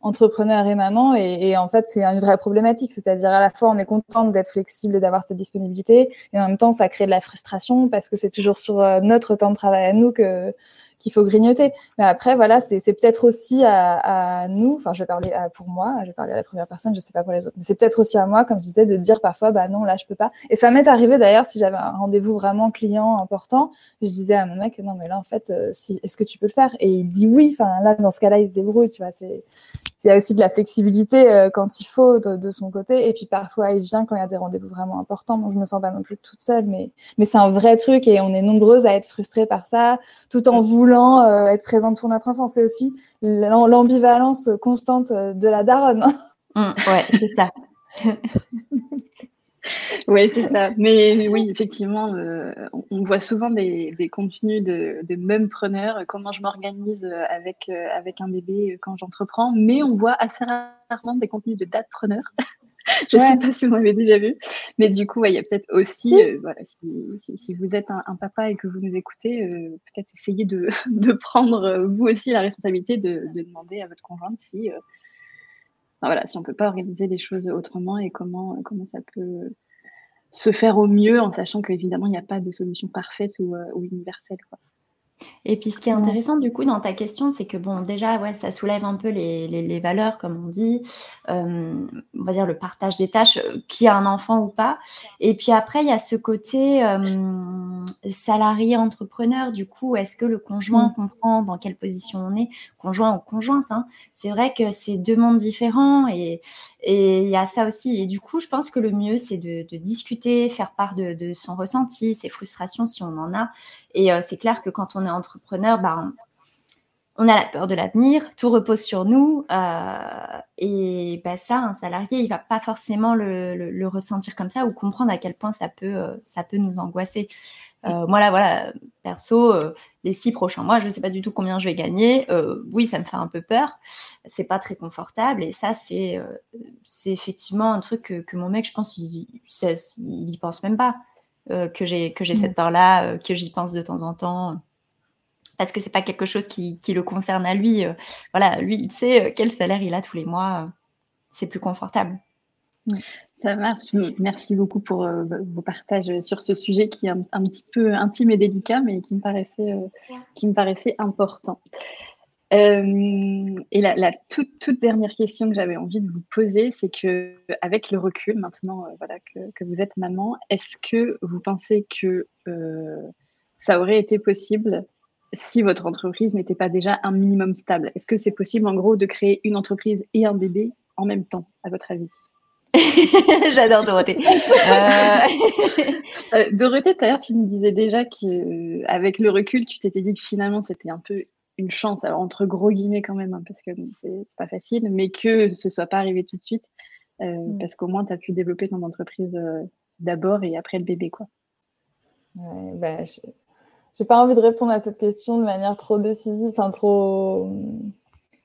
entrepreneurs et mamans. Et, et en fait, c'est une vraie problématique. C'est-à-dire, à la fois, on est contente d'être flexible et d'avoir cette disponibilité. Et en même temps, ça crée de la frustration parce que c'est toujours sur euh, notre temps de travail à nous que qu'il faut grignoter. Mais après, voilà, c'est peut-être aussi à, nous, enfin, je vais parler pour moi, je vais parler à la première personne, je sais pas pour les autres, mais c'est peut-être aussi à moi, comme je disais, de dire parfois, bah non, là, je peux pas. Et ça m'est arrivé d'ailleurs, si j'avais un rendez-vous vraiment client important, je disais à mon mec, non, mais là, en fait, euh, si, est-ce que tu peux le faire? Et il dit oui, enfin, là, dans ce cas-là, il se débrouille, tu vois, il y a aussi de la flexibilité euh, quand il faut de, son côté. Et puis parfois, il vient quand il y a des rendez-vous vraiment importants. Donc, je me sens pas non plus toute seule, mais, mais c'est un vrai truc et on est nombreuses à être frustrées par ça, tout en voulant euh, être présente pour notre enfant. C'est aussi l'ambivalence constante de la daronne. Mmh, ouais, c'est ça. oui, c'est ça. Mais oui, effectivement, euh, on voit souvent des, contenus de, de mumpreneurs, comment je m'organise avec, euh, avec un bébé quand j'entreprends, mais on voit assez rarement des contenus de datepreneurs. je ne sais pas si vous en avez déjà vu, mais du coup, il y a peut-être aussi, euh, voilà, si, si, vous êtes un, papa et que vous nous écoutez, peut-être essayer de, de, prendre vous aussi la responsabilité de, de demander à votre conjointe si voilà, si on ne peut pas organiser les choses autrement et comment, comment ça peut se faire au mieux en sachant qu'évidemment, il n'y a pas de solution parfaite ou, euh, universelle. Quoi. Et puis ce qui est intéressant du coup dans ta question, c'est que bon, déjà, ouais, ça soulève un peu les, les, valeurs, comme on dit, euh, on va dire le partage des tâches, euh, qui a un enfant ou pas. Et puis après, il y a ce côté euh, salarié entrepreneur. Du coup, est-ce que le conjoint mmh. comprend dans quelle position on est, conjoint ou conjointe hein C'est vrai que c'est deux mondes différents et il y a ça aussi. Et du coup, je pense que le mieux, c'est de, de, discuter, faire part de, de son ressenti, ses frustrations si on en a. Et c'est clair que quand on est entrepreneur, bah, on a la peur de l'avenir, tout repose sur nous. et bah, ça, un salarié, il va pas forcément le, ressentir comme ça ou comprendre à quel point ça peut, ça peut nous angoisser. Euh, moi, là, voilà, perso, euh, les six prochains mois, je ne sais pas du tout combien je vais gagner. Euh, oui, ça me fait un peu peur. C'est pas très confortable. Et ça, c'est effectivement un truc que, mon mec, je pense, il n'y pense même pas. que j'ai mm. cette peur-là, que j'y pense de temps en temps. Parce que c'est pas quelque chose qui, le concerne à lui. voilà, lui, il sait quel salaire il a tous les mois. c'est plus confortable. Ça marche. Merci beaucoup pour euh, vos partages sur ce sujet qui est un, petit peu intime et délicat, mais qui me paraissait, euh, qui me paraissait important. Euh, et la, toute, toute, dernière question que j'avais envie de vous poser, c'est que avec le recul, maintenant voilà, que, que, vous êtes maman, est-ce que vous pensez que ça aurait été possible si votre entreprise n'était pas déjà un minimum stable? Est-ce que c'est possible en gros de créer une entreprise et un bébé en même temps, à votre avis? J'adore Dorothée. Euh, euh... Dorothée, tout à l'heure, tu nous disais déjà qu'avec le recul, tu t'étais dit que finalement, c'était un peu une chance, alors entre gros guillemets quand même, hein, parce que c'est pas facile, mais que ce soit pas arrivé tout de suite, euh, mm. parce qu'au moins, tu as pu développer ton entreprise euh, d'abord et après le bébé. quoi. Ouais, bah, j'ai pas envie de répondre à cette question de manière trop décisive, enfin trop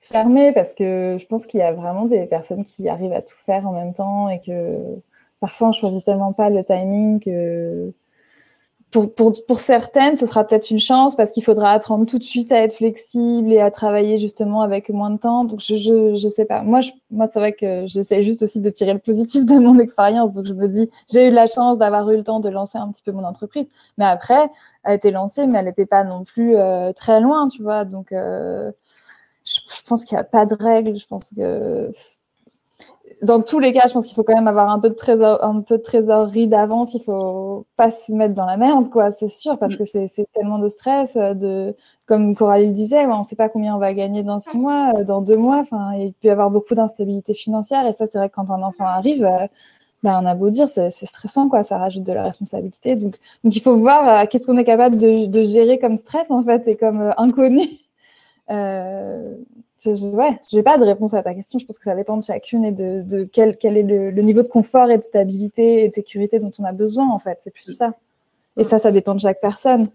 fermé parce que je pense qu'il y a vraiment des personnes qui arrivent à tout faire en même temps et que parfois on choisit tellement pas le timing que pour, pour, pour certaines, ce sera peut-être une chance parce qu'il faudra apprendre tout de suite à être flexible et à travailler justement avec moins de temps. Donc, je, je, je sais pas. Moi, je, moi c'est vrai que j'essaie juste aussi de tirer le positif de mon expérience. Donc, je me dis, j'ai eu la chance d'avoir eu le temps de lancer un petit peu mon entreprise. Mais après, elle a été lancée, mais elle n'était pas non plus euh, très loin, tu vois. Donc, euh, je, pense qu'il n'y a pas de règle. Je pense que dans tous les cas, je pense qu'il faut quand même avoir un peu de trésor, un peu de trésorerie d'avance. Il faut pas se mettre dans la merde, quoi. C'est sûr, parce que c'est tellement de stress. De, comme Coralie le disait, on ne sait pas combien on va gagner dans six mois, euh, dans deux mois. Enfin, il peut y avoir beaucoup d'instabilité financière. Et ça, c'est vrai que quand un enfant arrive, ben, on a beau dire, c'est stressant, quoi. Ça rajoute de la responsabilité. Donc, il faut voir euh, qu'est-ce qu'on est capable de, gérer comme stress, en fait, et comme inconnu. Je, ouais, j'ai pas de réponse à ta question. Je pense que ça dépend de chacune et de, quel, quel, est le, niveau de confort et de stabilité et de sécurité dont on a besoin, en fait. C'est plus ça. Et ça, ça dépend de chaque personne.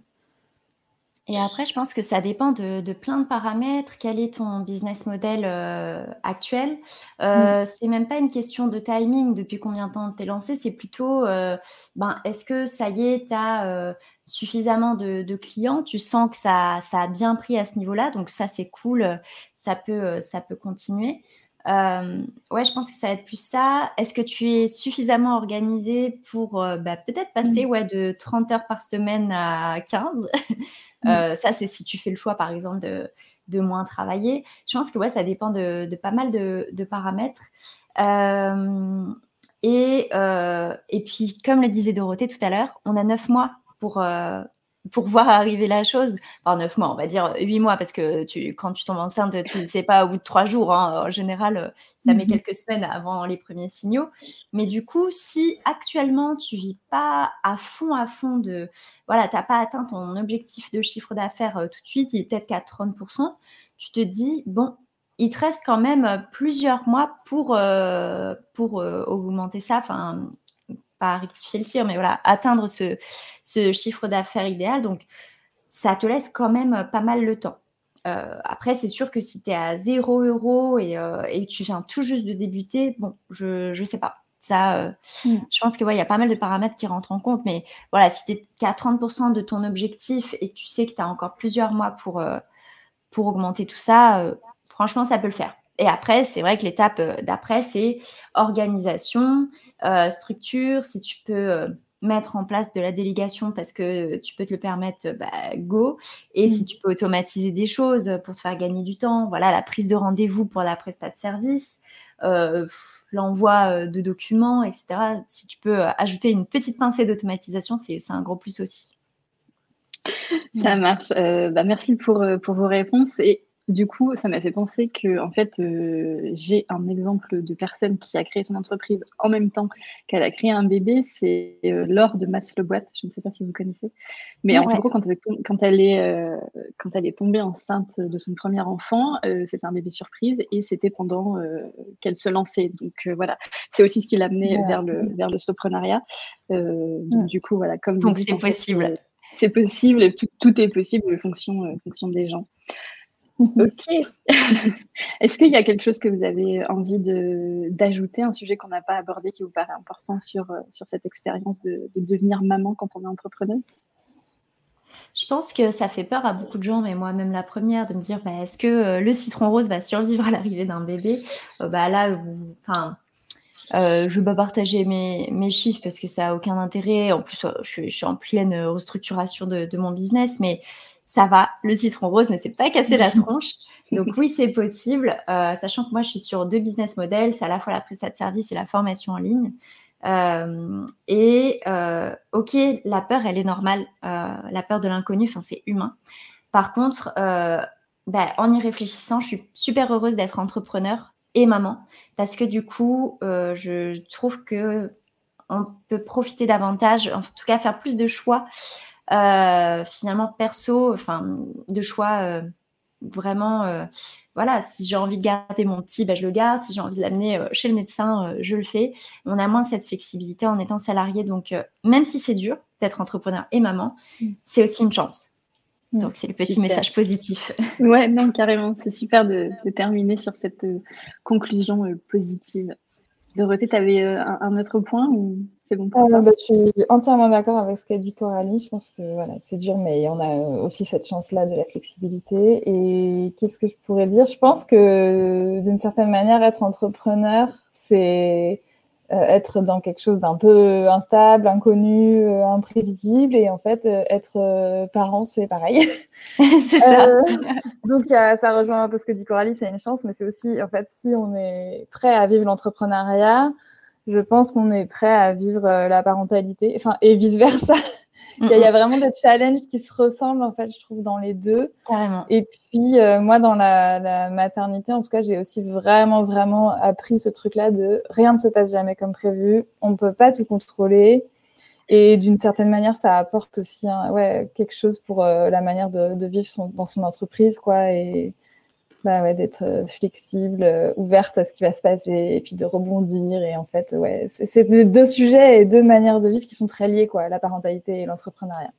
Et après, je pense que ça dépend de, plein de paramètres. Quel est ton business model euh, actuel? Euh, mm. C'est même pas une question de timing, depuis combien de temps t'es lancé, c'est plutôt, euh, ben, est-ce que ça y est, tu as euh, suffisamment de, clients, tu sens que ça, ça a bien pris à ce niveau-là, donc ça c'est cool, ça peut, ça peut continuer. Euh, ouais, je pense que ça va être plus ça. Est-ce que tu es suffisamment organisé pour euh, bah, peut-être passer mmh. ouais, de 30 heures par semaine à 15 mmh. euh, Ça, c'est si tu fais le choix, par exemple, de, de moins travailler. Je pense que ouais, ça dépend de, de pas mal de, de paramètres. et, et puis, comme le disait Dorothée tout à l'heure, on a 9 mois pour, pour voir arriver la chose, enfin neuf mois, on va dire huit mois, parce que tu, quand tu tombes enceinte, tu ne sais pas au bout de trois jours. Hein. En général, ça met mmh quelques semaines avant les premiers signaux. Mais du coup, si actuellement tu vis pas à fond, à fond de, voilà, tu n'as pas atteint ton objectif de chiffre d'affaires euh, tout de suite, il est peut-être qu'à 30%, tu te dis, bon, il te reste quand même plusieurs mois pour, euh, pour euh, augmenter ça, enfin, rectifier le tir, mais voilà, atteindre ce, ce chiffre d'affaires idéal. Donc, ça te laisse quand même pas mal le temps. Euh, après, c'est sûr que si tu es à 0 euros et, euh, et, tu viens tout juste de débuter, bon, je ne sais pas. Ça, euh, mm. je pense que ouais, il y a pas mal de paramètres qui rentrent en compte. Mais voilà, si tu es qu'à 30% de ton objectif et que tu sais que tu as encore plusieurs mois pour, pour augmenter tout ça, franchement, ça peut le faire. Et après, c'est vrai que l'étape d'après, c'est organisation, euh, structure, si tu peux euh, mettre en place de la délégation parce que tu peux te le permettre, bah, go. Et si mm. tu peux automatiser des choses pour te faire gagner du temps, voilà, la prise de rendez-vous pour la prestat de service, euh, l'envoi de documents, etc. Si tu peux ajouter une petite pincée d'automatisation, c'est un gros plus aussi. Ça marche. bah, merci pour, pour vos réponses. Et du coup, ça m'a fait penser que, en fait, euh, j'ai un exemple de personne qui a créé son entreprise en même temps qu'elle a créé un bébé. C'est euh, Laure de Masse Le Boîte. Je ne sais pas si vous connaissez. Mais en gros, quand elle, quand, elle est, euh, quand elle est tombée enceinte de son premier enfant, c'était un bébé surprise et c'était pendant qu'elle se lançait. Donc voilà, c'est aussi ce qui l'a amené vers le vers le soprenariat. donc du coup, voilà, comme donc c'est possible. C'est possible, tout, tout, est possible en fonction, fonction des gens. Ok. Est-ce qu'il y a quelque chose que vous avez envie d'ajouter, un sujet qu'on n'a pas abordé qui vous paraît important sur, euh, sur cette expérience de, devenir maman quand on est entrepreneur je pense que ça fait peur à beaucoup de gens, mais moi-même la première, de me dire bah, est-ce que euh, le citron rose va survivre à l'arrivée d'un bébé? Euh, bah, Là, enfin, je ne vais pas partager mes, mes, chiffres parce que ça n'a aucun intérêt. En plus, je, suis en pleine restructuration de, de mon business, mais ça va, le citron rose ne s'est pas cassé la tronche. Donc oui, c'est possible, euh, sachant que moi, je suis sur deux business models, c'est à la fois la prestation de service et la formation en ligne. Euh, et euh, ok, la peur, elle est normale, la peur de l'inconnu, c'est humain. Par contre, bah, en y réfléchissant, je suis super heureuse d'être entrepreneur et maman, parce que du coup, je trouve que on peut profiter davantage, en tout cas faire plus de choix euh, finalement perso, enfin de choix euh, vraiment. Euh, voilà, si j'ai envie de garder mon petit, ben, je le garde. Si j'ai envie de l'amener chez le médecin, je le fais. On a moins cette flexibilité en étant salarié. Donc, même si c'est dur d'être entrepreneur et maman, mm. c'est aussi une chance. Mm. Donc, c'est le petit message positif. Ouais, non, carrément. C'est super de, terminer sur cette conclusion positive. Dorothée, tu avais un, autre point ou? C'est bon pour euh, bah, Je suis entièrement d'accord avec ce qu'a dit Coralie. Je pense que voilà, c'est dur, mais on a aussi cette chance-là de la flexibilité. Et qu'est-ce que je pourrais dire? Je pense que d'une certaine manière, être entrepreneur, c'est euh, être dans quelque chose d'un peu instable, inconnu, euh, imprévisible. Et en fait, être parent, c'est pareil. c'est ça. donc, ça rejoint un peu ce que dit Coralie, c'est une chance, mais c'est aussi, en fait, si on est prêt à vivre l'entrepreneuriat, je pense qu'on est prêt à vivre euh, la parentalité, enfin, et vice versa. il, y a, vraiment des challenges qui se ressemblent, en fait, je trouve, dans les deux. Carrément. Et puis, euh, moi, dans la, maternité, en tout cas, j'ai aussi vraiment, vraiment appris ce truc-là de rien ne se passe jamais comme prévu. On ne peut pas tout contrôler. Et d'une certaine manière, ça apporte aussi ouais, quelque chose pour euh, la manière de, de vivre son, dans son entreprise, quoi. Et, bah ouais, d'être euh, flexible, euh, ouverte à ce qui va se passer et puis de rebondir. Et en fait, ouais, c'est deux sujets et deux manières de vivre qui sont très liés, quoi, la parentalité et l'entrepreneuriat.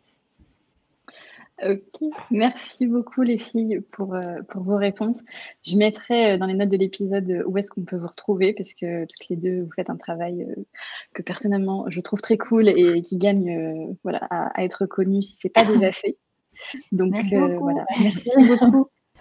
Ok, merci beaucoup les filles pour, euh, pour vos réponses. Je mettrai dans les notes de l'épisode où est-ce qu'on peut vous retrouver parce que toutes les deux, vous faites un travail que personnellement je trouve très cool et qui gagne voilà, à, être connu si ce n'est pas déjà fait. Donc voilà, merci beaucoup.